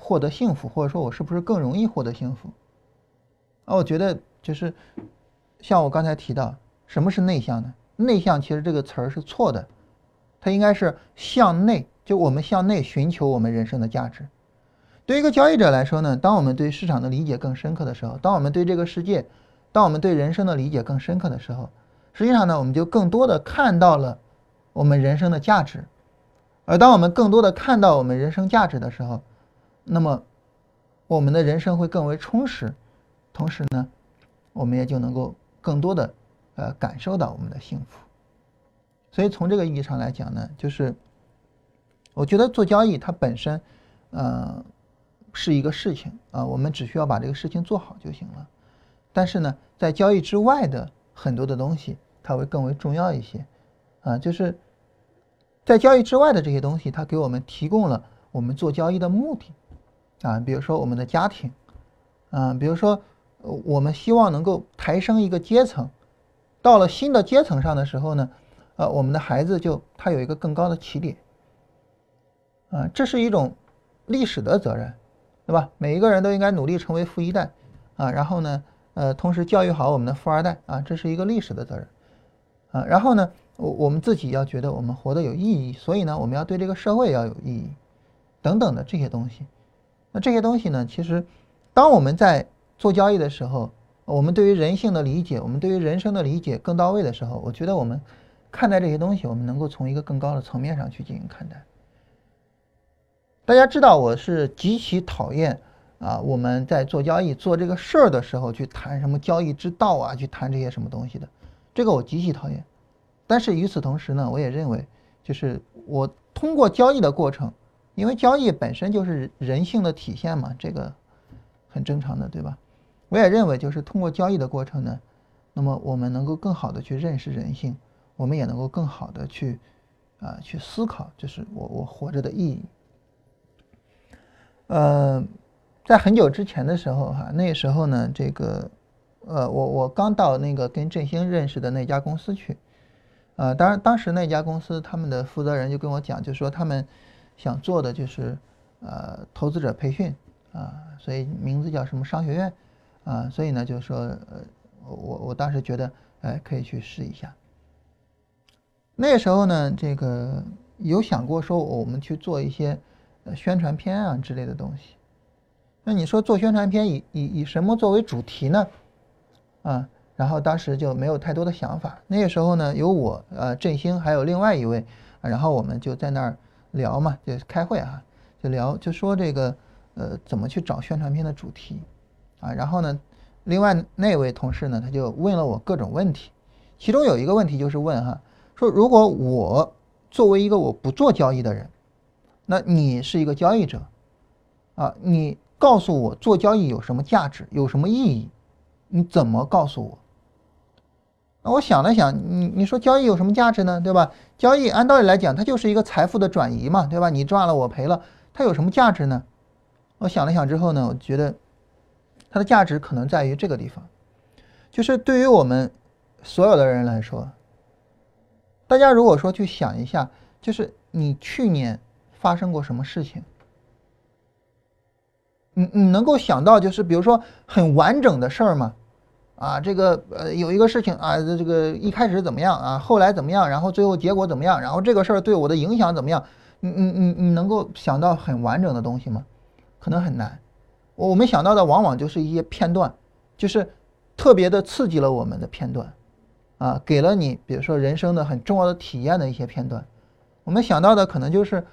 获得幸福，或者说我是不是更容易获得幸福？啊，我觉得就是像我刚才提到，什么是内向呢？内向其实这个词儿是错的，它应该是向内，就我们向内寻求我们人生的价值。对于一个交易者来说呢，当我们对市场的理解更深刻的时候，当我们对这个世界，当我们对人生的理解更深刻的时候，实际上呢，我们就更多的看到了我们人生的价值。而当我们更多的看到我们人生价值的时候，那么我们的人生会更为充实，同时呢，我们也就能够更多的呃感受到我们的幸福。所以从这个意义上来讲呢，就是我觉得做交易它本身，呃。是一个事情啊，我们只需要把这个事情做好就行了。但是呢，在交易之外的很多的东西，它会更为重要一些啊。就是在交易之外的这些东西，它给我们提供了我们做交易的目的啊。比如说我们的家庭啊，比如说我们希望能够抬升一个阶层，到了新的阶层上的时候呢，呃，我们的孩子就他有一个更高的起点啊，这是一种历史的责任。对吧？每一个人都应该努力成为富一代，啊，然后呢，呃，同时教育好我们的富二代，啊，这是一个历史的责任，啊，然后呢，我我们自己要觉得我们活得有意义，所以呢，我们要对这个社会要有意义，等等的这些东西。那这些东西呢，其实，当我们在做交易的时候，我们对于人性的理解，我们对于人生的理解更到位的时候，我觉得我们看待这些东西，我们能够从一个更高的层面上去进行看待。大家知道我是极其讨厌啊，我们在做交易做这个事儿的时候去谈什么交易之道啊，去谈这些什么东西的，这个我极其讨厌。但是与此同时呢，我也认为，就是我通过交易的过程，因为交易本身就是人性的体现嘛，这个很正常的，对吧？我也认为，就是通过交易的过程呢，那么我们能够更好的去认识人性，我们也能够更好的去啊去思考，就是我我活着的意义。呃，在很久之前的时候哈，那时候呢，这个呃我我刚到那个跟振兴认识的那家公司去，呃，当然当时那家公司他们的负责人就跟我讲，就说他们想做的就是呃投资者培训啊，所以名字叫什么商学院啊，所以呢就是说呃我我当时觉得哎可以去试一下。那时候呢，这个有想过说我们去做一些。呃宣传片啊之类的东西，那你说做宣传片以以以什么作为主题呢？啊，然后当时就没有太多的想法。那个时候呢，有我呃振兴还有另外一位，然后我们就在那儿聊嘛，就开会啊，就聊就说这个呃怎么去找宣传片的主题啊。然后呢，另外那位同事呢，他就问了我各种问题，其中有一个问题就是问哈，说如果我作为一个我不做交易的人。那你是一个交易者，啊，你告诉我做交易有什么价值，有什么意义？你怎么告诉我？那我想了想，你你说交易有什么价值呢？对吧？交易按道理来讲，它就是一个财富的转移嘛，对吧？你赚了，我赔了，它有什么价值呢？我想了想之后呢，我觉得它的价值可能在于这个地方，就是对于我们所有的人来说，大家如果说去想一下，就是你去年。发生过什么事情？你你能够想到就是比如说很完整的事儿吗？啊，这个呃有一个事情啊，这个一开始怎么样啊，后来怎么样，然后最后结果怎么样，然后这个事儿对我的影响怎么样？你你你你能够想到很完整的东西吗？可能很难。我们想到的往往就是一些片段，就是特别的刺激了我们的片段，啊，给了你比如说人生的很重要的体验的一些片段。我们想到的可能就是。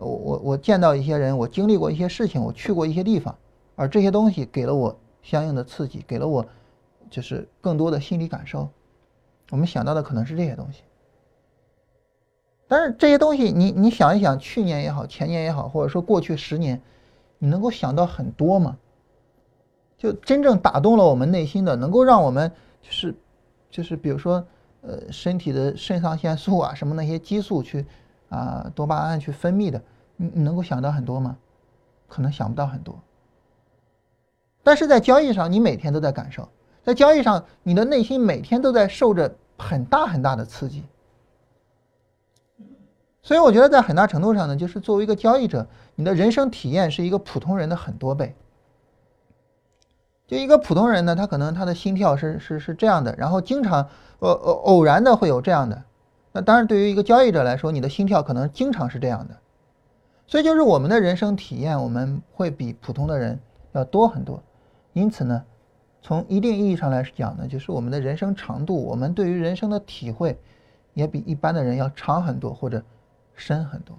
我我我见到一些人，我经历过一些事情，我去过一些地方，而这些东西给了我相应的刺激，给了我就是更多的心理感受。我们想到的可能是这些东西，但是这些东西，你你想一想，去年也好，前年也好，或者说过去十年，你能够想到很多吗？就真正打动了我们内心的，能够让我们就是就是比如说呃身体的肾上腺素啊什么那些激素去。啊，多巴胺去分泌的，你你能够想到很多吗？可能想不到很多。但是在交易上，你每天都在感受，在交易上，你的内心每天都在受着很大很大的刺激。所以我觉得，在很大程度上呢，就是作为一个交易者，你的人生体验是一个普通人的很多倍。就一个普通人呢，他可能他的心跳是是是这样的，然后经常呃呃偶然的会有这样的。那当然，对于一个交易者来说，你的心跳可能经常是这样的，所以就是我们的人生体验，我们会比普通的人要多很多。因此呢，从一定意义上来讲呢，就是我们的人生长度，我们对于人生的体会，也比一般的人要长很多或者深很多。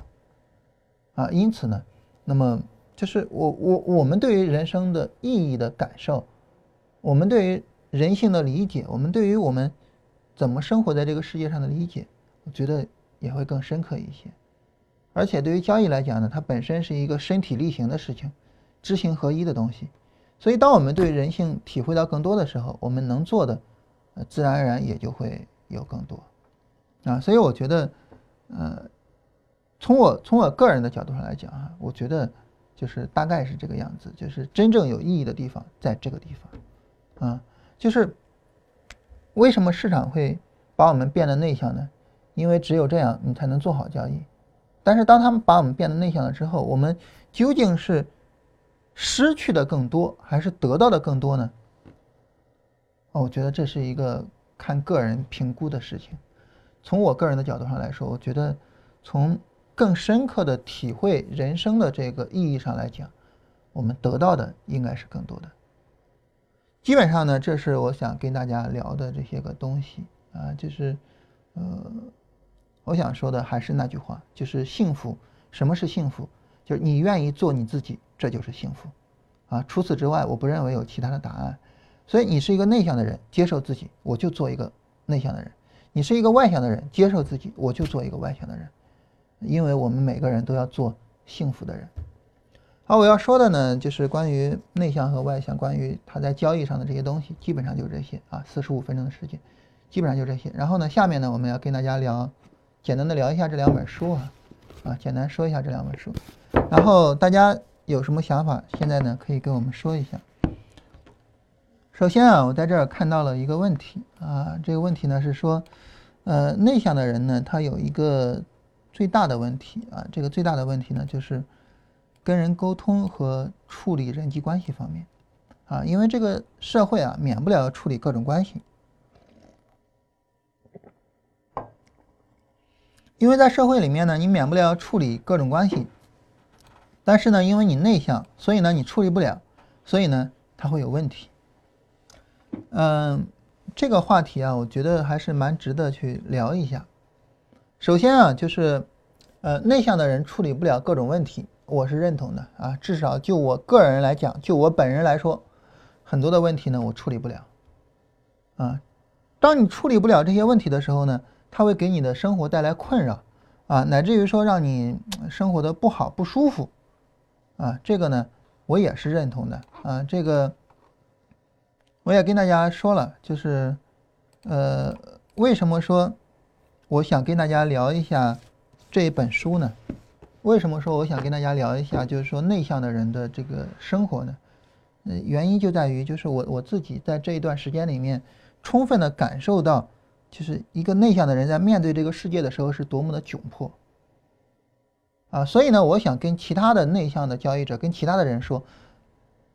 啊，因此呢，那么就是我我我们对于人生的意义的感受，我们对于人性的理解，我们对于我们怎么生活在这个世界上的理解。我觉得也会更深刻一些，而且对于交易来讲呢，它本身是一个身体力行的事情，知行合一的东西，所以当我们对人性体会到更多的时候，我们能做的，呃，自然而然也就会有更多，啊，所以我觉得，呃，从我从我个人的角度上来讲啊，我觉得就是大概是这个样子，就是真正有意义的地方在这个地方，啊，就是为什么市场会把我们变得内向呢？因为只有这样，你才能做好交易。但是，当他们把我们变得内向了之后，我们究竟是失去的更多，还是得到的更多呢？哦，我觉得这是一个看个人评估的事情。从我个人的角度上来说，我觉得从更深刻的体会人生的这个意义上来讲，我们得到的应该是更多的。基本上呢，这是我想跟大家聊的这些个东西啊，就是呃。我想说的还是那句话，就是幸福。什么是幸福？就是你愿意做你自己，这就是幸福。啊，除此之外，我不认为有其他的答案。所以，你是一个内向的人，接受自己，我就做一个内向的人；你是一个外向的人，接受自己，我就做一个外向的人。因为我们每个人都要做幸福的人。好，我要说的呢，就是关于内向和外向，关于他在交易上的这些东西，基本上就这些啊。四十五分钟的时间。基本上就这些。然后呢，下面呢我们要跟大家聊，简单的聊一下这两本书啊，啊，简单说一下这两本书。然后大家有什么想法，现在呢可以跟我们说一下。首先啊，我在这儿看到了一个问题啊，这个问题呢是说，呃，内向的人呢，他有一个最大的问题啊，这个最大的问题呢就是跟人沟通和处理人际关系方面啊，因为这个社会啊，免不了要处理各种关系，因为在社会里面呢，你免不了处理各种关系，但是呢，因为你内向，所以呢，你处理不了，所以呢，它会有问题。嗯，这个话题啊，我觉得还是蛮值得去聊一下。首先啊，就是呃，内向的人处理不了各种问题，我是认同的啊。至少就我个人来讲，就我本人来说，很多的问题呢，我处理不了。啊，当你处理不了这些问题的时候呢，它会给你的生活带来困扰啊，乃至于说让你生活的不好不舒服啊。这个呢，我也是认同的啊。这个。我也跟大家说了，就是，呃，为什么说我想跟大家聊一下这一本书呢？为什么说我想跟大家聊一下，就是说内向的人的这个生活呢？呃，原因就在于，就是我我自己在这一段时间里面，充分的感受到，就是一个内向的人在面对这个世界的时候是多么的窘迫。啊，所以呢，我想跟其他的内向的交易者，跟其他的人说。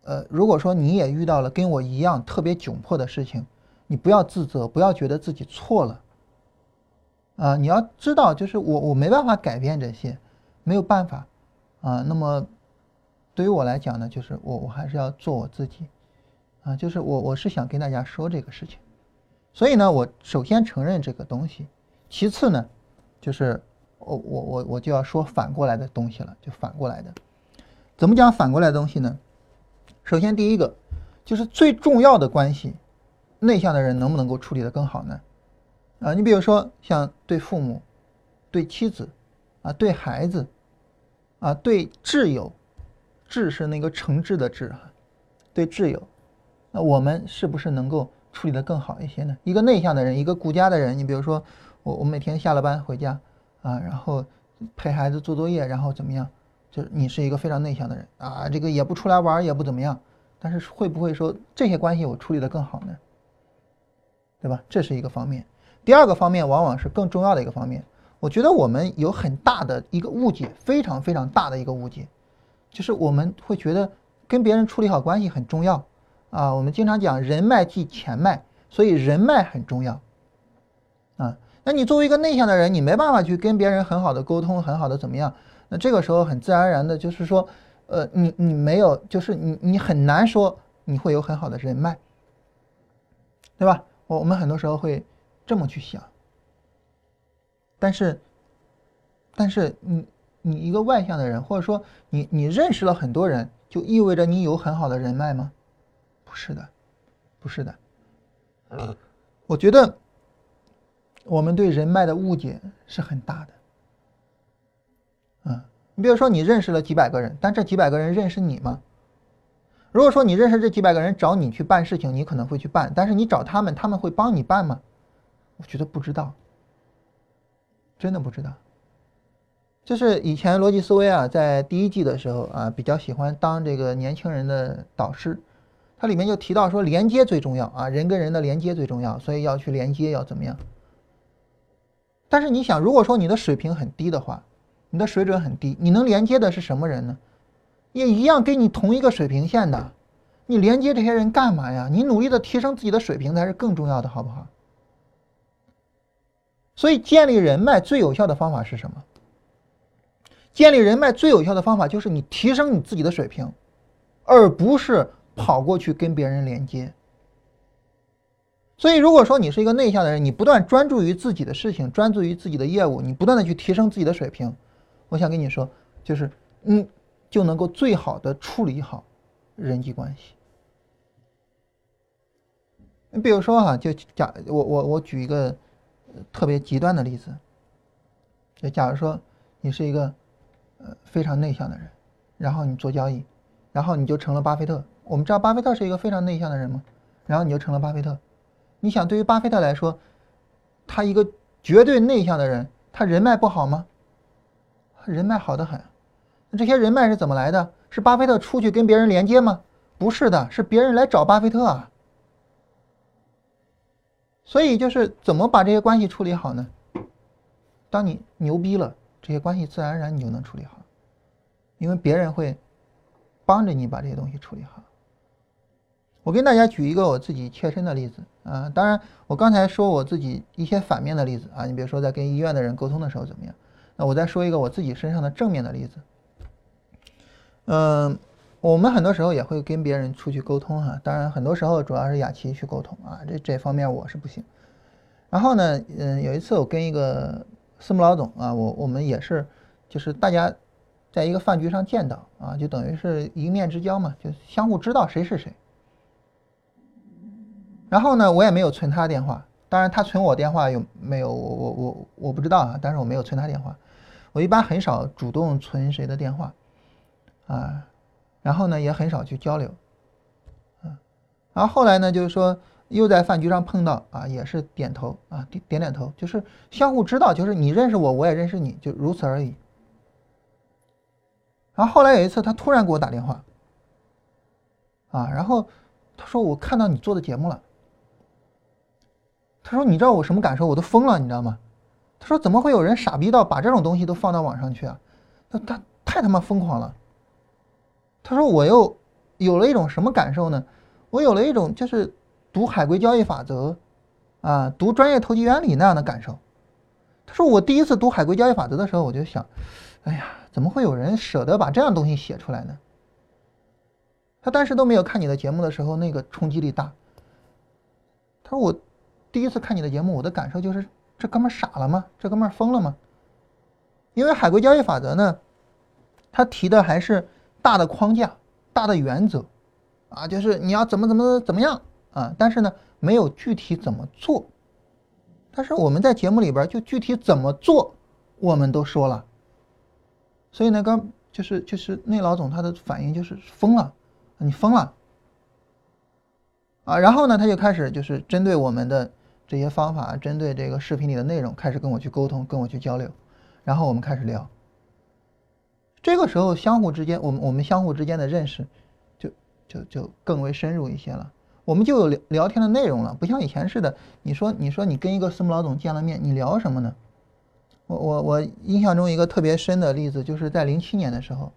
呃，如果说你也遇到了跟我一样特别窘迫的事情，你不要自责，不要觉得自己错了。啊，你要知道，就是我我没办法改变这些，没有办法。啊，那么对于我来讲呢，就是我我还是要做我自己。啊，就是我我是想跟大家说这个事情。所以呢，我首先承认这个东西，其次呢，就是我我我我就要说反过来的东西了，就反过来的。怎么讲反过来的东西呢？首先，第一个就是最重要的关系，内向的人能不能够处理得更好呢？啊，你比如说像对父母、对妻子、啊对孩子、啊对挚友，挚是那个诚挚的挚哈，对挚友，那我们是不是能够处理得更好一些呢？一个内向的人，一个顾家的人，你比如说我，我每天下了班回家啊，然后陪孩子做作业，然后怎么样？就是你是一个非常内向的人啊，这个也不出来玩，也不怎么样，但是会不会说这些关系我处理的更好呢？对吧？这是一个方面。第二个方面，往往是更重要的一个方面。我觉得我们有很大的一个误解，非常非常大的一个误解，就是我们会觉得跟别人处理好关系很重要啊。我们经常讲人脉即钱脉，所以人脉很重要啊。那你作为一个内向的人，你没办法去跟别人很好的沟通，很好的怎么样？那这个时候很自然而然的就是说，呃，你你没有，就是你你很难说你会有很好的人脉，对吧？我我们很多时候会这么去想。但是，但是你你一个外向的人，或者说你你认识了很多人，就意味着你有很好的人脉吗？不是的，不是的。我觉得我们对人脉的误解是很大的。嗯，你比如说，你认识了几百个人，但这几百个人认识你吗？如果说你认识这几百个人找你去办事情，你可能会去办，但是你找他们，他们会帮你办吗？我觉得不知道，真的不知道。就是以前逻辑思维啊，在第一季的时候啊，比较喜欢当这个年轻人的导师，它里面就提到说，连接最重要啊，人跟人的连接最重要，所以要去连接，要怎么样？但是你想，如果说你的水平很低的话，你的水准很低，你能连接的是什么人呢？也一样跟你同一个水平线的，你连接这些人干嘛呀？你努力的提升自己的水平才是更重要的，好不好？所以建立人脉最有效的方法是什么？建立人脉最有效的方法就是你提升你自己的水平，而不是跑过去跟别人连接。所以，如果说你是一个内向的人，你不断专注于自己的事情，专注于自己的业务，你不断的去提升自己的水平。我想跟你说，就是嗯，就能够最好的处理好人际关系。你比如说哈，就假我我我举一个特别极端的例子，就假如说你是一个呃非常内向的人，然后你做交易，然后你就成了巴菲特。我们知道巴菲特是一个非常内向的人吗？然后你就成了巴菲特。你想，对于巴菲特来说，他一个绝对内向的人，他人脉不好吗？人脉好的很。那这些人脉是怎么来的？是巴菲特出去跟别人连接吗？不是的，是别人来找巴菲特啊。所以就是怎么把这些关系处理好呢？当你牛逼了，这些关系自然而然你就能处理好，因为别人会帮着你把这些东西处理好。我跟大家举一个我自己切身的例子啊，当然我刚才说我自己一些反面的例子啊，你比如说在跟医院的人沟通的时候怎么样，那我再说一个我自己身上的正面的例子。嗯，我们很多时候也会跟别人出去沟通哈，当然很多时候主要是雅琪去沟通啊，这这方面我是不行。然后呢，嗯，有一次我跟一个私募老总啊，我我们也是，就是大家在一个饭局上见到啊，就等于是一面之交嘛，就相互知道谁是谁。然后呢，我也没有存他电话，当然他存我电话有没有我我我我不知道啊，但是我没有存他电话，我一般很少主动存谁的电话。啊，然后呢也很少去交流，啊，然后后来呢就是说又在饭局上碰到啊，也是点头啊点点点头，就是相互知道，就是你认识我，我也认识你，就如此而已。然后后来有一次他突然给我打电话，啊，然后他说我看到你做的节目了，他说你知道我什么感受？我都疯了，你知道吗？他说怎么会有人傻逼到把这种东西都放到网上去啊？他他太他妈疯狂了。他说：“我又有了一种什么感受呢？我有了一种就是读海归交易法则，啊，读专业投机原理那样的感受。”他说：“我第一次读海归交易法则的时候，我就想，哎呀，怎么会有人舍得把这样东西写出来呢？”他当时都没有看你的节目的时候，那个冲击力大。他说：“我第一次看你的节目，我的感受就是这哥们傻了吗？这哥们疯了吗？因为海归交易法则呢，他提的还是。”大的框架，大的原则，啊，就是你要怎么怎么怎么样啊，但是呢，没有具体怎么做。但是我们在节目里边就具体怎么做，我们都说了。所以呢，刚就是就是那老总他的反应就是疯了，你疯了啊！然后呢，他就开始就是针对我们的这些方法，针对这个视频里的内容，开始跟我去沟通，跟我去交流，然后我们开始聊。这个时候，相互之间，我们我们相互之间的认识，就就就更为深入一些了。我们就有聊聊天的内容了，不像以前似的。你说，你说你跟一个私募老总见了面，你聊什么呢？我我我印象中一个特别深的例子，就是在零七年的时候，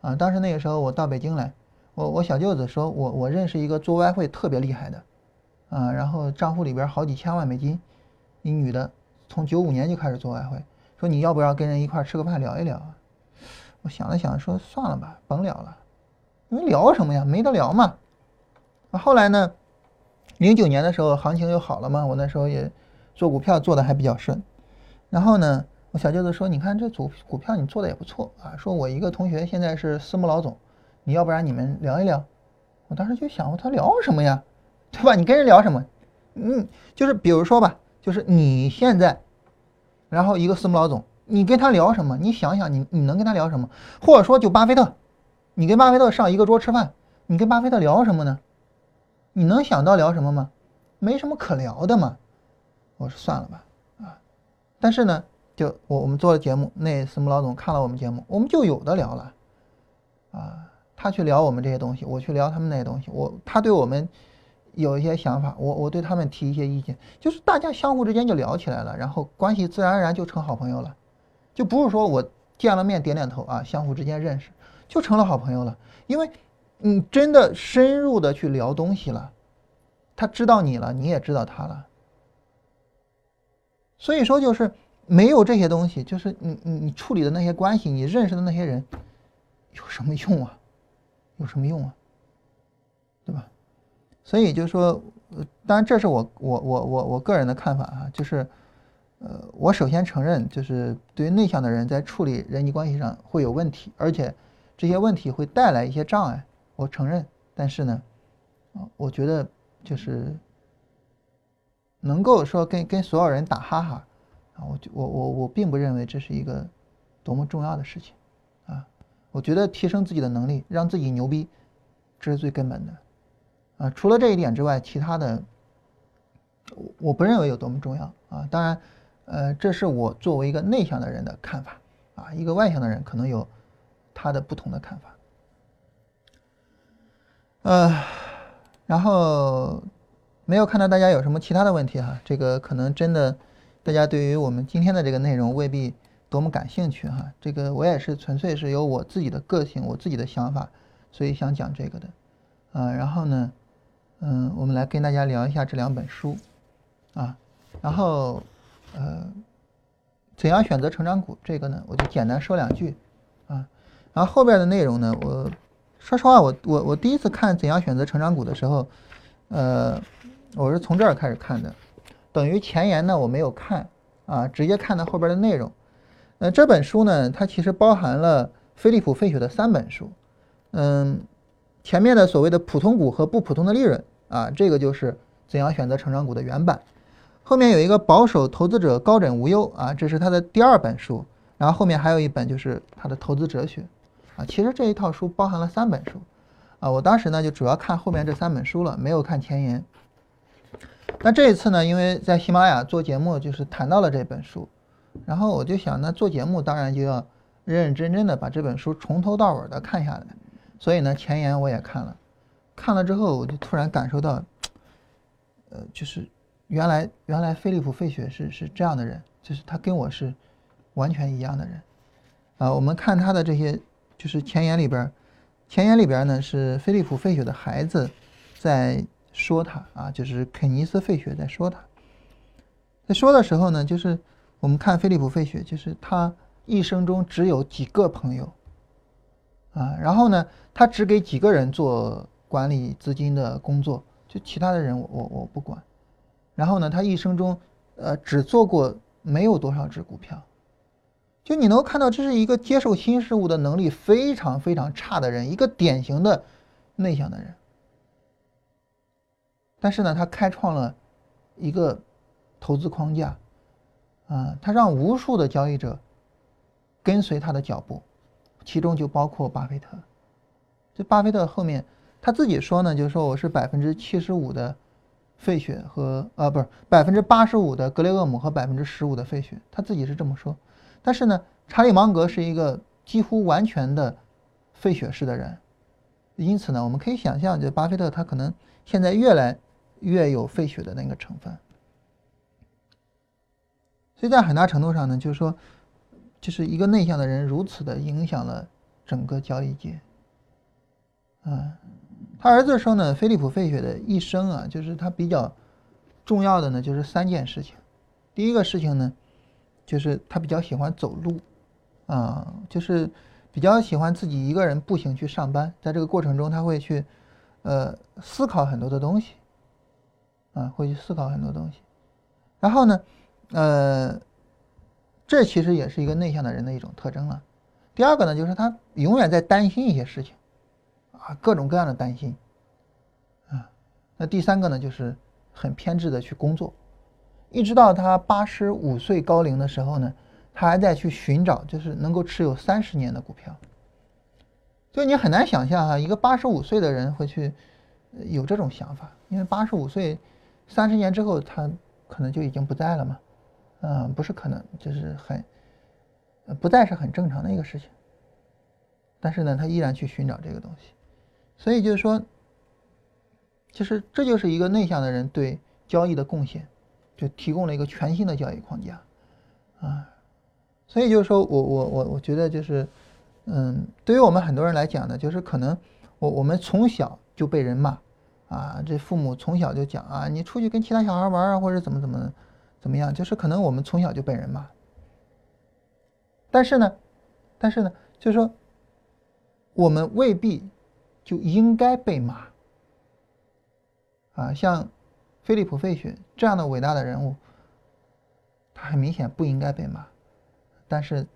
啊，当时那个时候我到北京来，我我小舅子说我我认识一个做外汇特别厉害的，啊，然后账户里边好几千万美金，一女的，从九五年就开始做外汇，说你要不要跟人一块吃个饭聊一聊啊？我想了想，说算了吧，甭聊了，因为聊什么呀，没得聊嘛。后来呢，零九年的时候行情又好了嘛，我那时候也做股票做的还比较顺。然后呢，我小舅子说：“你看这组股票你做的也不错啊。”说我一个同学现在是私募老总，你要不然你们聊一聊。我当时就想，我他聊什么呀，对吧？你跟人聊什么？嗯，就是比如说吧，就是你现在，然后一个私募老总。你跟他聊什么？你想想，你你能跟他聊什么？或者说，就巴菲特，你跟巴菲特上一个桌吃饭，你跟巴菲特聊什么呢？你能想到聊什么吗？没什么可聊的嘛。我说算了吧，啊，但是呢，就我我们做了节目，那私募老总看了我们节目，我们就有的聊了，啊，他去聊我们这些东西，我去聊他们那些东西，我他对我们。有一些想法，我我对他们提一些意见，就是大家相互之间就聊起来了，然后关系自然而然就成好朋友了。就不是说我见了面点点头啊，相互之间认识就成了好朋友了，因为你真的深入的去聊东西了，他知道你了，你也知道他了。所以说就是没有这些东西，就是你你你处理的那些关系，你认识的那些人，有什么用啊？有什么用啊？所以就是说，当然这是我我我我我个人的看法啊，就是。呃，我首先承认，就是对于内向的人在处理人际关系上会有问题，而且这些问题会带来一些障碍。我承认，但是呢，啊，我觉得就是能够说跟跟所有人打哈哈，啊，我就我我我并不认为这是一个多么重要的事情，啊，我觉得提升自己的能力，让自己牛逼，这是最根本的，啊，除了这一点之外，其他的我不认为有多么重要啊。当然，呃，这是我作为一个内向的人的看法啊。一个外向的人可能有他的不同的看法。呃，然后没有看到大家有什么其他的问题哈。这个可能真的大家对于我们今天的这个内容未必多么感兴趣哈。这个我也是纯粹是有我自己的个性，我自己的想法，所以想讲这个的。啊，然后呢，嗯，我们来跟大家聊一下这两本书，啊，然后，呃，怎样选择成长股这个呢，我就简单说两句，啊，然后后边的内容呢，我说实话，我我我第一次看怎样选择成长股的时候，呃，我是从这儿开始看的，等于前言呢我没有看，啊，直接看到后边的内容，呃，这本书呢，它其实包含了菲利普·费雪的三本书，嗯。前面的所谓的普通股和不普通的利润啊，这个就是怎样选择成长股的原版。后面有一个保守投资者高枕无忧啊，这是他的第二本书。然后后面还有一本就是他的投资哲学啊。其实这一套书包含了三本书啊。我当时呢就主要看后面这三本书了，没有看前言。那这一次呢，因为在喜马拉雅做节目，就是谈到了这本书，然后我就想，那做节目当然就要认认真真的把这本书从头到尾的看下来。所以呢，前言我也看了，看了之后我就突然感受到，呃，就是原来原来菲利普·费雪是是这样的人，就是他跟我是完全一样的人，啊，我们看他的这些，就是前言里边，前言里边呢是菲利普·费雪的孩子在说他啊，就是肯尼斯·费雪在说他，在说的时候呢，就是我们看菲利普·费雪，就是他一生中只有几个朋友。啊，然后呢，他只给几个人做管理资金的工作，就其他的人我我我不管。然后呢，他一生中，呃，只做过没有多少只股票。就你能看到，这是一个接受新事物的能力非常非常差的人，一个典型的内向的人。但是呢，他开创了一个投资框架，啊，他让无数的交易者跟随他的脚步。其中就包括巴菲特，这巴菲特后面他自己说呢，就是说我是百分之七十五的费雪和呃不是百分之八十五的格雷厄姆和百分之十五的费雪，他自己是这么说。但是呢，查理芒格是一个几乎完全的费雪式的人，因此呢，我们可以想象，就巴菲特他可能现在越来越有费雪的那个成分。所以在很大程度上呢，就是说。就是一个内向的人如此的影响了整个交易界。啊，他儿子说呢，菲利普·费雪的一生啊，就是他比较重要的呢，就是三件事情。第一个事情呢，就是他比较喜欢走路，啊，就是比较喜欢自己一个人步行去上班，在这个过程中他会去呃思考很多的东西，啊，会去思考很多东西。然后呢，呃。这其实也是一个内向的人的一种特征了。第二个呢，就是他永远在担心一些事情，啊，各种各样的担心，啊。那第三个呢，就是很偏执的去工作，一直到他八十五岁高龄的时候呢，他还在去寻找，就是能够持有三十年的股票。就你很难想象哈，一个八十五岁的人会去有这种想法，因为八十五岁三十年之后，他可能就已经不在了嘛。嗯，不是可能，就是很，不再是很正常的一个事情。但是呢，他依然去寻找这个东西，所以就是说，其实这就是一个内向的人对交易的贡献，就提供了一个全新的交易框架，啊，所以就是说我我我我觉得就是，嗯，对于我们很多人来讲呢，就是可能我我们从小就被人骂，啊，这父母从小就讲啊，你出去跟其他小孩玩啊，或者怎么怎么。怎么样？就是可能我们从小就被人骂，但是呢，但是呢，就是说，我们未必就应该被骂啊。像菲利普·费雪这样的伟大的人物，他很明显不应该被骂，但是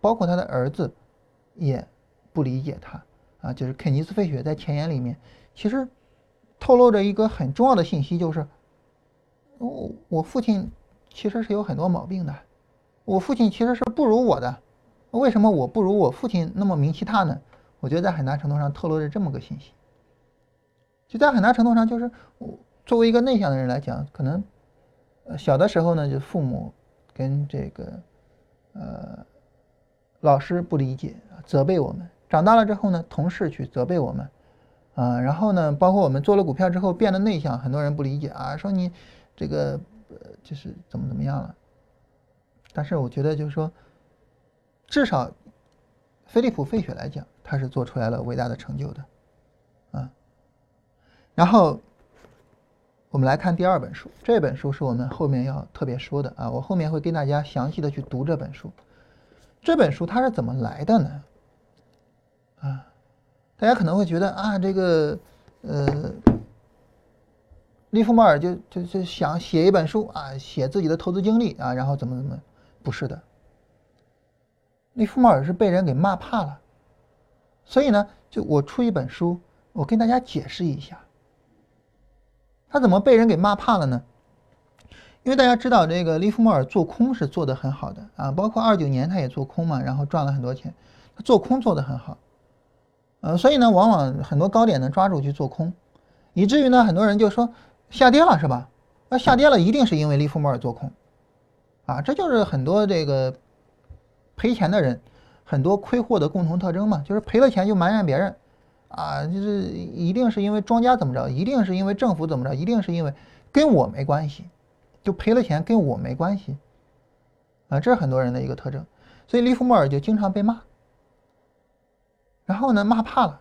包括他的儿子也不理解他啊。就是肯尼斯·费雪在前言里面其实透露着一个很重要的信息，就是我我父亲。其实是有很多毛病的，我父亲其实是不如我的，为什么我不如我父亲那么名气大呢？我觉得在很大程度上透露着这么个信息，就在很大程度上就是我作为一个内向的人来讲，可能呃小的时候呢，就父母跟这个呃老师不理解，责备我们；长大了之后呢，同事去责备我们，啊，然后呢，包括我们做了股票之后变得内向，很多人不理解啊，说你这个呃就是怎么怎么样了。但是我觉得就是说，至少菲利普·费雪来讲，他是做出来了伟大的成就的，啊。然后我们来看第二本书，这本书是我们后面要特别说的啊，我后面会跟大家详细的去读这本书。这本书它是怎么来的呢？啊，大家可能会觉得啊，这个呃，利弗莫尔就就就想写一本书啊，写自己的投资经历啊，然后怎么怎么。不是的，利弗莫尔是被人给骂怕了，所以呢，就我出一本书，我跟大家解释一下，他怎么被人给骂怕了呢？因为大家知道这个利弗莫尔做空是做的很好的啊，包括二九年他也做空嘛，然后赚了很多钱，他做空做的很好，呃，所以呢，往往很多高点呢抓住去做空，以至于呢，很多人就说下跌了是吧？那下跌了一定是因为利弗莫尔做空。啊，这就是很多这个赔钱的人，很多亏货的共同特征嘛，就是赔了钱就埋怨别人，啊，就是一定是因为庄家怎么着，一定是因为政府怎么着，一定是因为跟我没关系，就赔了钱跟我没关系，啊，这是很多人的一个特征，所以利弗莫尔就经常被骂，然后呢骂怕了，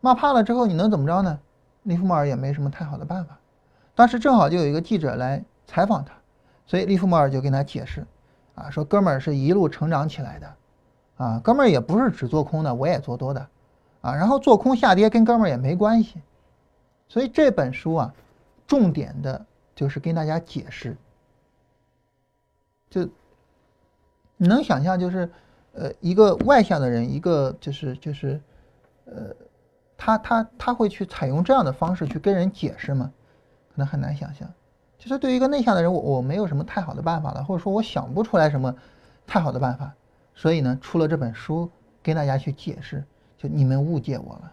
骂怕了之后你能怎么着呢？利弗莫尔也没什么太好的办法，当时正好就有一个记者来采访他。所以利弗莫尔就跟他解释，啊，说哥们儿是一路成长起来的，啊，哥们儿也不是只做空的，我也做多的，啊，然后做空下跌跟哥们儿也没关系，所以这本书啊，重点的就是跟大家解释，就你能想象就是，呃，一个外向的人，一个就是就是，呃，他他他会去采用这样的方式去跟人解释吗？可能很难想象。其实对于一个内向的人，我我没有什么太好的办法了，或者说我想不出来什么太好的办法，所以呢，出了这本书跟大家去解释，就你们误解我了，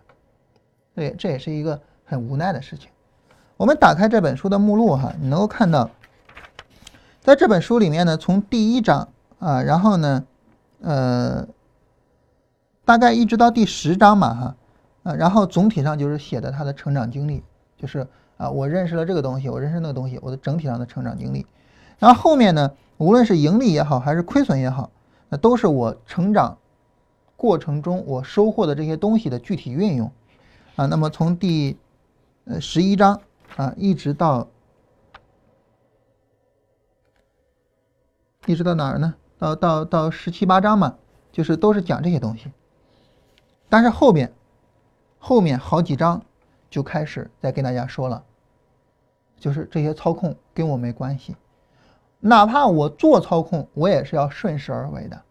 对，这也是一个很无奈的事情。我们打开这本书的目录哈，你能够看到，在这本书里面呢，从第一章啊，然后呢，呃，大概一直到第十章嘛哈，啊，然后总体上就是写的他的成长经历，就是。啊，我认识了这个东西，我认识那个东西，我的整体上的成长经历。然后后面呢，无论是盈利也好，还是亏损也好，都是我成长过程中我收获的这些东西的具体运用。啊，那么从第呃十一章啊，一直到一直到哪儿呢？到到到十七八章嘛，就是都是讲这些东西。但是后边后面好几章。就开始在跟大家说了，就是这些操控跟我没关系，哪怕我做操控，我也是要顺势而为的。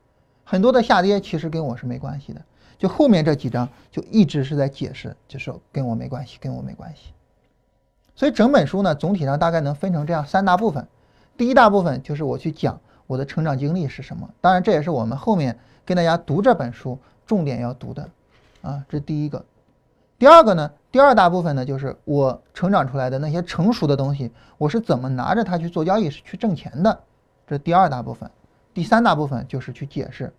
很多的下跌其实跟我是没关系的。就后面这几章就一直是在解释，就是跟我没关系，跟我没关系。所以整本书呢，总体上大概能分成这样三大部分。第一大部分就是我去讲我的成长经历是什么，当然这也是我们后面跟大家读这本书重点要读的啊，这是第一个。第二个呢？第二大部分呢，就是我成长出来的那些成熟的东西，我是怎么拿着它去做交易、是去挣钱的，这是第二大部分。第三大部分就是去解释，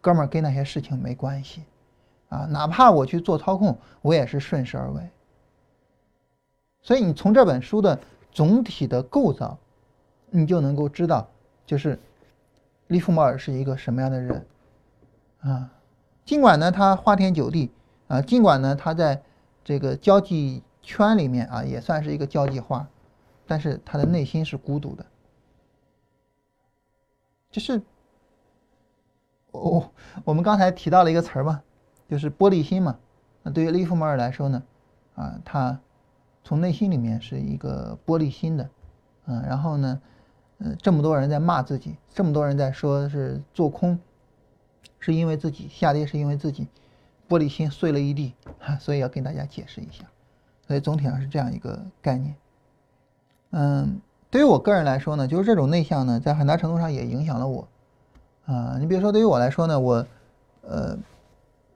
哥们儿跟那些事情没关系，啊，哪怕我去做操控，我也是顺势而为。所以你从这本书的总体的构造，你就能够知道，就是利弗莫尔是一个什么样的人，啊，尽管呢他花天酒地，啊，尽管呢他在。这个交际圈里面啊，也算是一个交际花，但是他的内心是孤独的。就是哦，我们刚才提到了一个词儿嘛，就是玻璃心嘛。那对于利弗莫尔来说呢，啊，他从内心里面是一个玻璃心的，嗯，然后呢，呃，这么多人在骂自己，这么多人在说是做空，是因为自己下跌，是因为自己。玻璃心碎了一地，哈 所以要跟大家解释一下。所以总体上是这样一个概念。嗯，对于我个人来说呢，就是这种内向呢，在很大程度上也影响了我。啊，你比如说对于我来说呢，我呃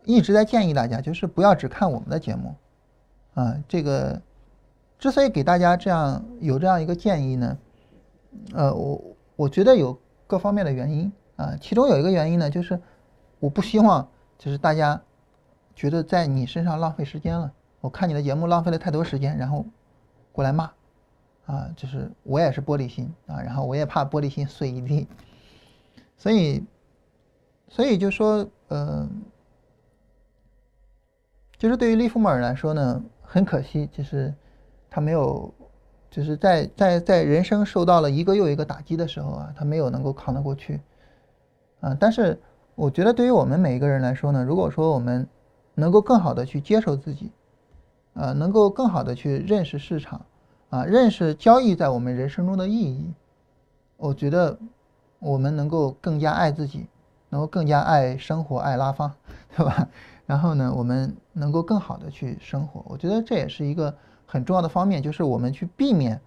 一直在建议大家，就是不要只看我们的节目。啊，这个之所以给大家这样有这样一个建议呢，呃，我我觉得有各方面的原因啊，其中有一个原因呢，就是我不希望就是大家觉得在你身上浪费时间了。我看你的节目浪费了太多时间，然后过来骂啊，就是我也是玻璃心啊，然后我也怕玻璃心碎一地，所以所以就说呃，就是对于利弗莫尔来说呢，很可惜，就是他没有。就是在在在人生受到了一个又一个打击的时候啊，他没有能够扛得过去，啊，但是我觉得对于我们每一个人来说呢，如果说我们能够更好的去接受自己，啊，能够更好的去认识市场，啊，认识交易在我们人生中的意义，我觉得我们能够更加爱自己，能够更加爱生活，爱拉芳，对吧？然后呢，我们能够更好的去生活，我觉得这也是一个。很重要的方面就是我们去避免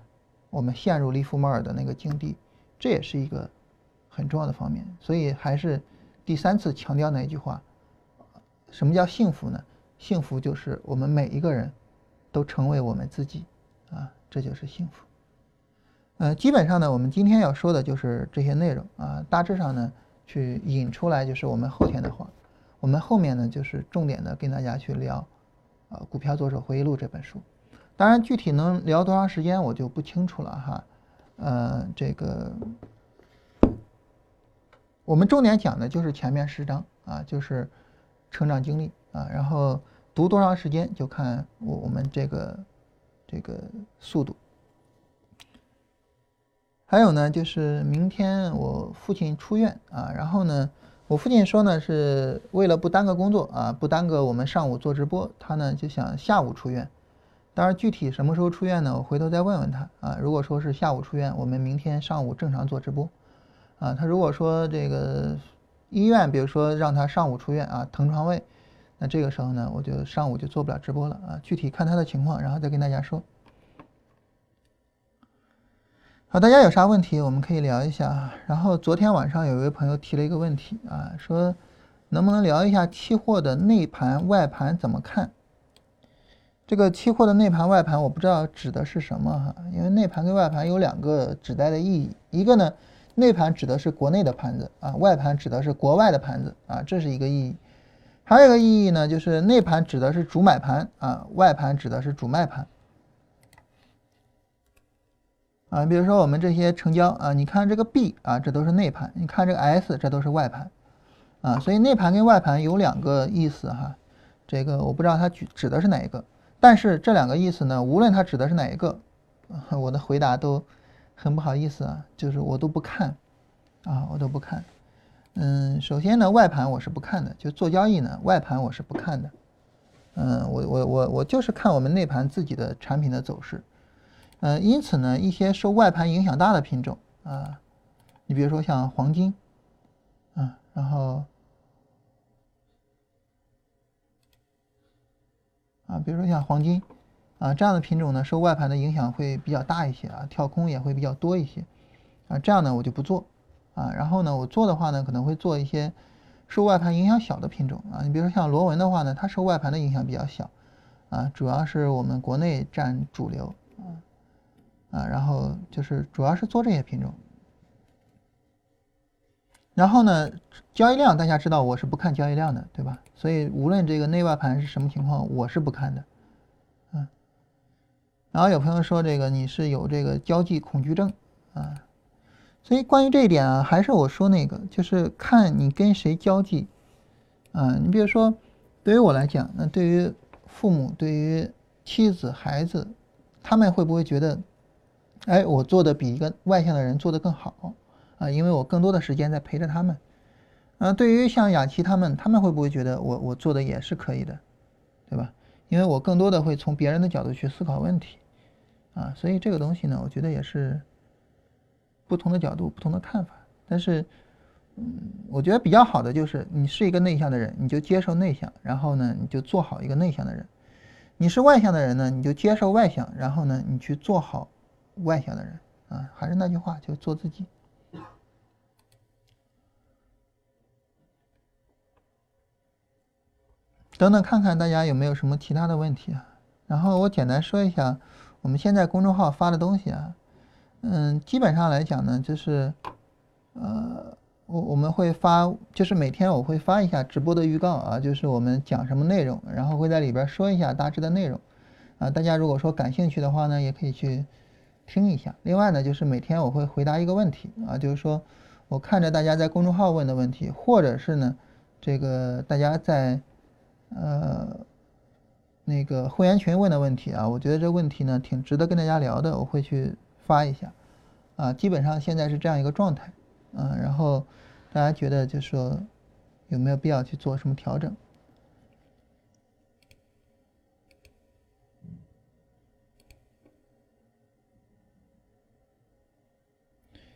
我们陷入利弗莫尔的那个境地，这也是一个很重要的方面。所以还是第三次强调那一句话：什么叫幸福呢？幸福就是我们每一个人都成为我们自己，这就是幸福。呃，基本上呢，我们今天要说的就是这些内容啊，大致上呢，去引出来就是我们后天的话，我们后面呢就是重点的跟大家去聊呃《股票作手回忆录》这本书。当然，具体能聊多长时间我就不清楚了哈。呃，这个我们重点讲的就是前面十章啊，就是成长经历啊，然后读多长时间就看我我们这个这个速度。还有呢，就是明天我父亲出院啊，然后呢，我父亲说呢，是为了不耽搁工作啊，不耽搁我们上午做直播，他呢就想下午出院。当然，具体什么时候出院呢？我回头再问问他啊。如果说是下午出院，我们明天上午正常做直播，啊，他如果说这个医院，比如说让他上午出院啊，腾床位，那这个时候呢，我就上午就做不了直播了啊。具体看他的情况，然后再跟大家说。好，大家有啥问题我们可以聊一下。然后昨天晚上有一位朋友提了一个问题啊，说能不能聊一下期货的内盘外盘怎么看？这个期货的内盘外盘，我不知道指的是什么哈，因为内盘跟外盘有两个指代的意义，一个呢，内盘指的是国内的盘子啊，外盘指的是国外的盘子啊，这是一个意义。还有一个意义呢，就是内盘指的是主买盘啊，外盘指的是主卖盘啊。比如说我们这些成交啊，你看这个 B 啊，这都是内盘，你看这个 S，这都是外盘啊，所以内盘跟外盘有两个意思哈，这个我不知道它指指的是哪一个。但是这两个意思呢，无论它指的是哪一个，我的回答都很不好意思啊，就是我都不看，啊，我都不看。嗯，首先呢，外盘我是不看的，就做交易呢，外盘我是不看的。嗯，我我我我就是看我们内盘自己的产品的走势。嗯，因此呢，一些受外盘影响大的品种啊，你比如说像黄金，啊，然后。啊，比如说像黄金，啊这样的品种呢，受外盘的影响会比较大一些啊，跳空也会比较多一些，啊这样呢我就不做，啊然后呢我做的话呢可能会做一些受外盘影响小的品种啊，你比如说像螺纹的话呢，它受外盘的影响比较小，啊主要是我们国内占主流啊，啊然后就是主要是做这些品种，然后呢交易量大家知道我是不看交易量的，对吧？所以无论这个内外盘是什么情况，我是不看的，嗯。然后有朋友说这个你是有这个交际恐惧症啊，所以关于这一点啊，还是我说那个，就是看你跟谁交际啊。你比如说，对于我来讲，那对于父母、对于妻子、孩子，他们会不会觉得，哎，我做的比一个外向的人做的更好啊？因为我更多的时间在陪着他们。啊，对于像雅琪他们，他们会不会觉得我我做的也是可以的，对吧？因为我更多的会从别人的角度去思考问题，啊，所以这个东西呢，我觉得也是不同的角度、不同的看法。但是，嗯，我觉得比较好的就是，你是一个内向的人，你就接受内向，然后呢，你就做好一个内向的人；你是外向的人呢，你就接受外向，然后呢，你去做好外向的人。啊，还是那句话，就做自己。等等，看看大家有没有什么其他的问题啊？然后我简单说一下我们现在公众号发的东西啊。嗯，基本上来讲呢，就是呃，我我们会发，就是每天我会发一下直播的预告啊，就是我们讲什么内容，然后会在里边说一下大致的内容啊。大家如果说感兴趣的话呢，也可以去听一下。另外呢，就是每天我会回答一个问题啊，就是说我看着大家在公众号问的问题，或者是呢，这个大家在呃。那个会员群问的问题啊，我觉得这问题呢挺值得跟大家聊的，我会去发一下，啊，基本上现在是这样一个状态，嗯，然后大家觉得就说有没有必要去做什么调整？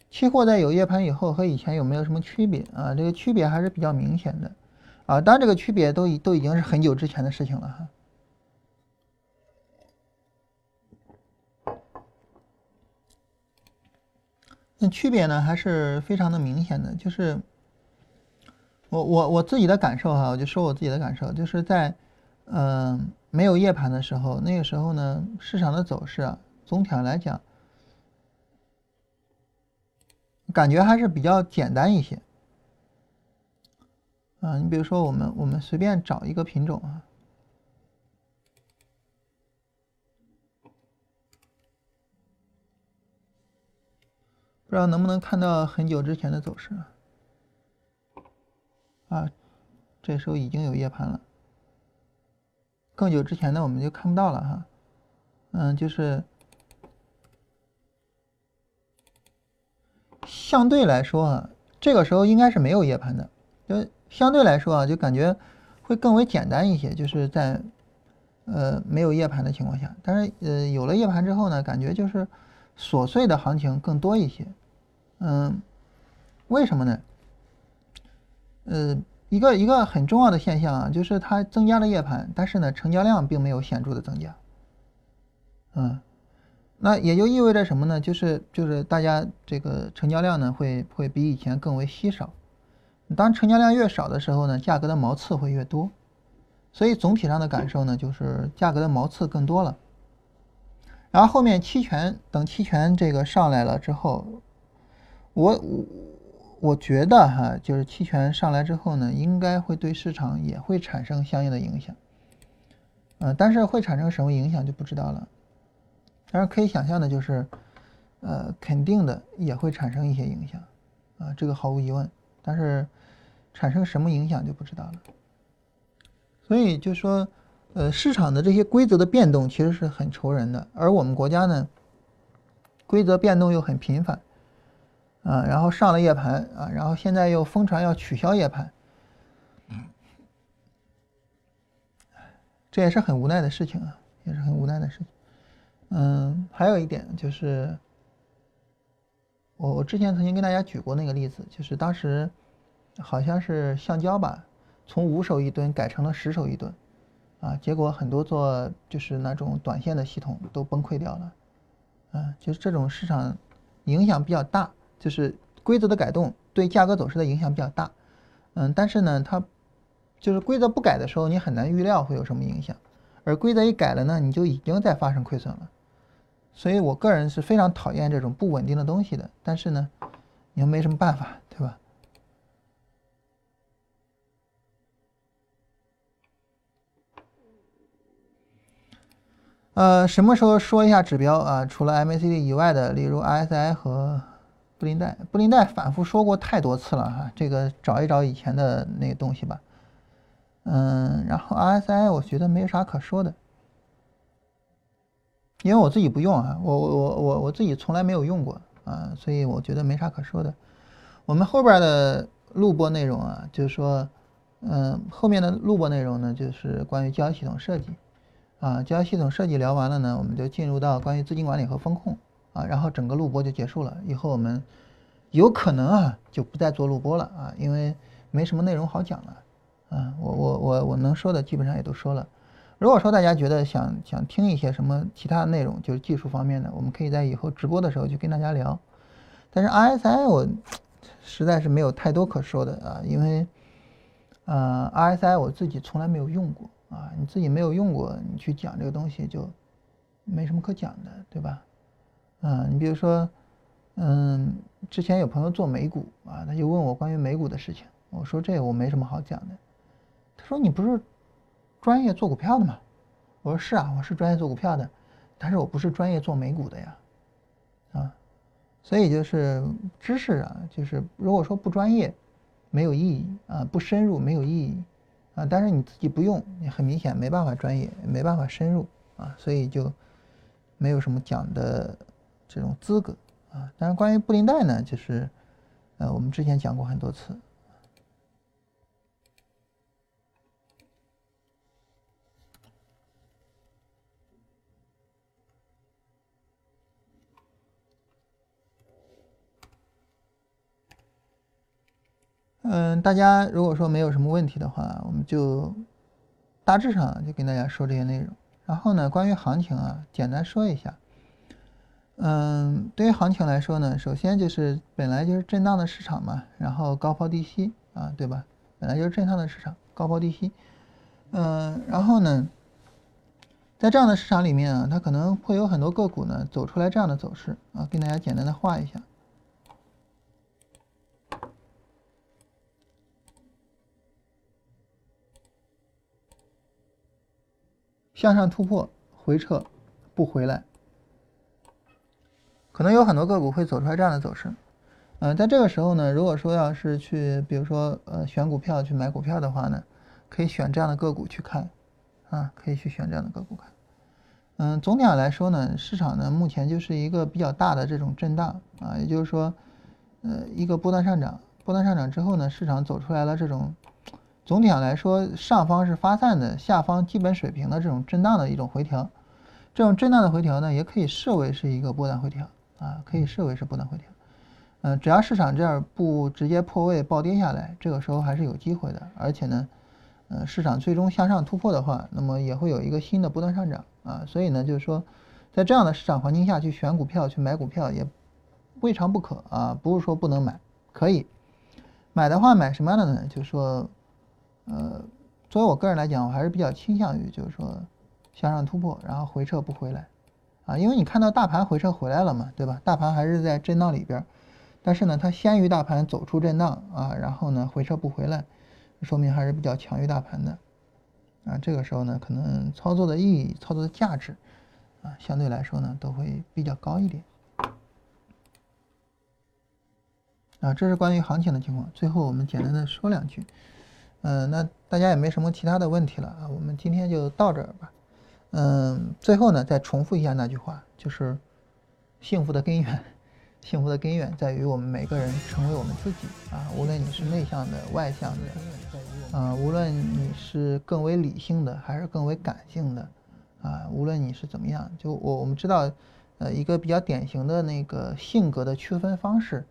期货在有夜盘以后和以前有没有什么区别啊？这个区别还是比较明显的，啊，当然这个区别都已都已经是很久之前的事情了哈。那区别呢，还是非常的明显的。就是我我我自己的感受哈，我就说我自己的感受，就是在嗯没有夜盘的时候，那个时候呢，市场的走势啊，总体上来讲，感觉还是比较简单一些。嗯，你比如说我们我们随便找一个品种啊。不知道能不能看到很久之前的走势啊？这时候已经有夜盘了。更久之前的我们就看不到了哈。嗯，就是相对来说啊，这个时候应该是没有夜盘的。就相对来说啊，就感觉会更为简单一些，就是在呃没有夜盘的情况下。但是呃有了夜盘之后呢，感觉就是琐碎的行情更多一些。嗯，为什么呢？呃，一个一个很重要的现象啊，就是它增加了夜盘，但是呢，成交量并没有显著的增加。嗯，那也就意味着什么呢？就是就是大家这个成交量呢会会比以前更为稀少。当成交量越少的时候呢，价格的毛刺会越多。所以总体上的感受呢，就是价格的毛刺更多了。然后后面期权等期权这个上来了之后。我我我觉得哈，就是期权上来之后呢，应该会对市场也会产生相应的影响，呃，但是会产生什么影响就不知道了。但是可以想象的就是，呃，肯定的也会产生一些影响，啊，这个毫无疑问。但是产生什么影响就不知道了。所以就说，呃，市场的这些规则的变动其实是很愁人的，而我们国家呢，规则变动又很频繁。啊，然后上了夜盘啊，然后现在又疯传要取消夜盘，这也是很无奈的事情啊，也是很无奈的事情。嗯，还有一点就是，我我之前曾经跟大家举过那个例子，就是当时好像是橡胶吧，从五手一吨改成了十手一吨，啊，结果很多做就是那种短线的系统都崩溃掉了，啊，就是这种市场影响比较大。就是规则的改动对价格走势的影响比较大，嗯，但是呢，它就是规则不改的时候，你很难预料会有什么影响，而规则一改了呢，你就已经在发生亏损了。所以我个人是非常讨厌这种不稳定的东西的，但是呢，你又没什么办法，对吧？呃，什么时候说一下指标啊？除了 MACD 以外的，例如 RSI 和。布林带，布林带反复说过太多次了哈，这个找一找以前的那个东西吧。嗯，然后 RSI 我觉得没啥可说的，因为我自己不用啊，我我我我我自己从来没有用过啊，所以我觉得没啥可说的。我们后边的录播内容啊，就是说，嗯，后面的录播内容呢，就是关于交易系统设计啊，交易系统设计聊完了呢，我们就进入到关于资金管理和风控。啊，然后整个录播就结束了。以后我们有可能啊，就不再做录播了啊，因为没什么内容好讲了。啊，我我我我能说的基本上也都说了。如果说大家觉得想想听一些什么其他内容，就是技术方面的，我们可以在以后直播的时候就跟大家聊。但是 RSI 我实在是没有太多可说的啊，因为呃 RSI 我自己从来没有用过啊，你自己没有用过，你去讲这个东西就没什么可讲的，对吧？啊，你比如说，嗯，之前有朋友做美股啊，他就问我关于美股的事情，我说这我没什么好讲的。他说你不是专业做股票的吗？我说是啊，我是专业做股票的，但是我不是专业做美股的呀，啊，所以就是知识啊，就是如果说不专业，没有意义啊，不深入没有意义啊，但是你自己不用，你很明显没办法专业，没办法深入啊，所以就没有什么讲的这种资格。啊，但是关于布林带呢，就是，呃，我们之前讲过很多次。嗯，大家如果说没有什么问题的话，我们就大致上就跟大家说这些内容。然后呢，关于行情啊，简单说一下。嗯，对于行情来说呢，首先就是本来就是震荡的市场嘛，然后高抛低吸啊，对吧？本来就是震荡的市场，高抛低吸。嗯，然后呢，在这样的市场里面啊，它可能会有很多个股呢走出来这样的走势啊，跟大家简单的画一下，向上突破，回撤，不回来。可能有很多个股会走出来这样的走势，嗯，在这个时候呢，如果说要是去，比如说呃选股票去买股票的话呢，可以选这样的个股去看，啊，可以去选这样的个股看，嗯，总体上来说呢，市场呢目前就是一个比较大的这种震荡啊，也就是说，呃，一个波段上涨，波段上涨之后呢，市场走出来了这种，总体上来说，上方是发散的，下方基本水平的这种震荡的一种回调，这种震荡的回调呢，也可以视为是一个波段回调。啊，可以视为是不能回调，嗯，只要市场这儿不直接破位暴跌下来，这个时候还是有机会的。而且呢，呃，市场最终向上突破的话，那么也会有一个新的波段上涨啊。所以呢，就是说，在这样的市场环境下去选股票、去买股票也未尝不可啊，不是说不能买，可以买的话买什么样的呢？就是说，呃，作为我个人来讲，我还是比较倾向于就是说向上突破，然后回撤不回来。啊，因为你看到大盘回撤回来了嘛，对吧？大盘还是在震荡里边，但是呢，它先于大盘走出震荡啊，然后呢回撤不回来，说明还是比较强于大盘的啊。这个时候呢，可能操作的意义、操作的价值啊，相对来说呢都会比较高一点啊。这是关于行情的情况。最后我们简单的说两句，嗯，那大家也没什么其他的问题了啊，我们今天就到这儿吧。嗯，最后呢，再重复一下那句话，就是幸福的根源，幸福的根源在于我们每个人成为我们自己啊。无论你是内向的、外向的，啊，无论你是更为理性的还是更为感性的，啊，无论你是怎么样，就我我们知道，呃，一个比较典型的那个性格的区分方式，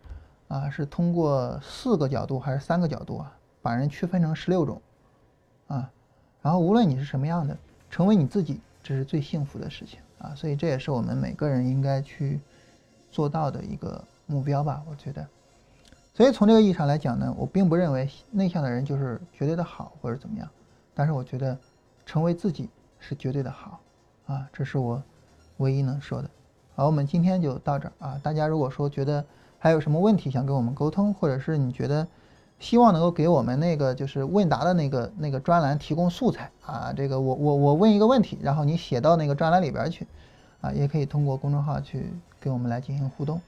啊，是通过四个角度还是三个角度啊，把人区分成十六种，啊，然后无论你是什么样的，成为你自己。这是最幸福的事情啊，所以这也是我们每个人应该去做到的一个目标吧，我觉得。所以从这个意义上来讲呢，我并不认为内向的人就是绝对的好或者怎么样，但是我觉得成为自己是绝对的好啊，这是我唯一能说的。好，我们今天就到这儿啊，大家如果说觉得还有什么问题想跟我们沟通，或者是你觉得。希望能够给我们那个就是问答的那个那个专栏提供素材啊，这个我我我问一个问题，然后你写到那个专栏里边去，啊，也可以通过公众号去跟我们来进行互动。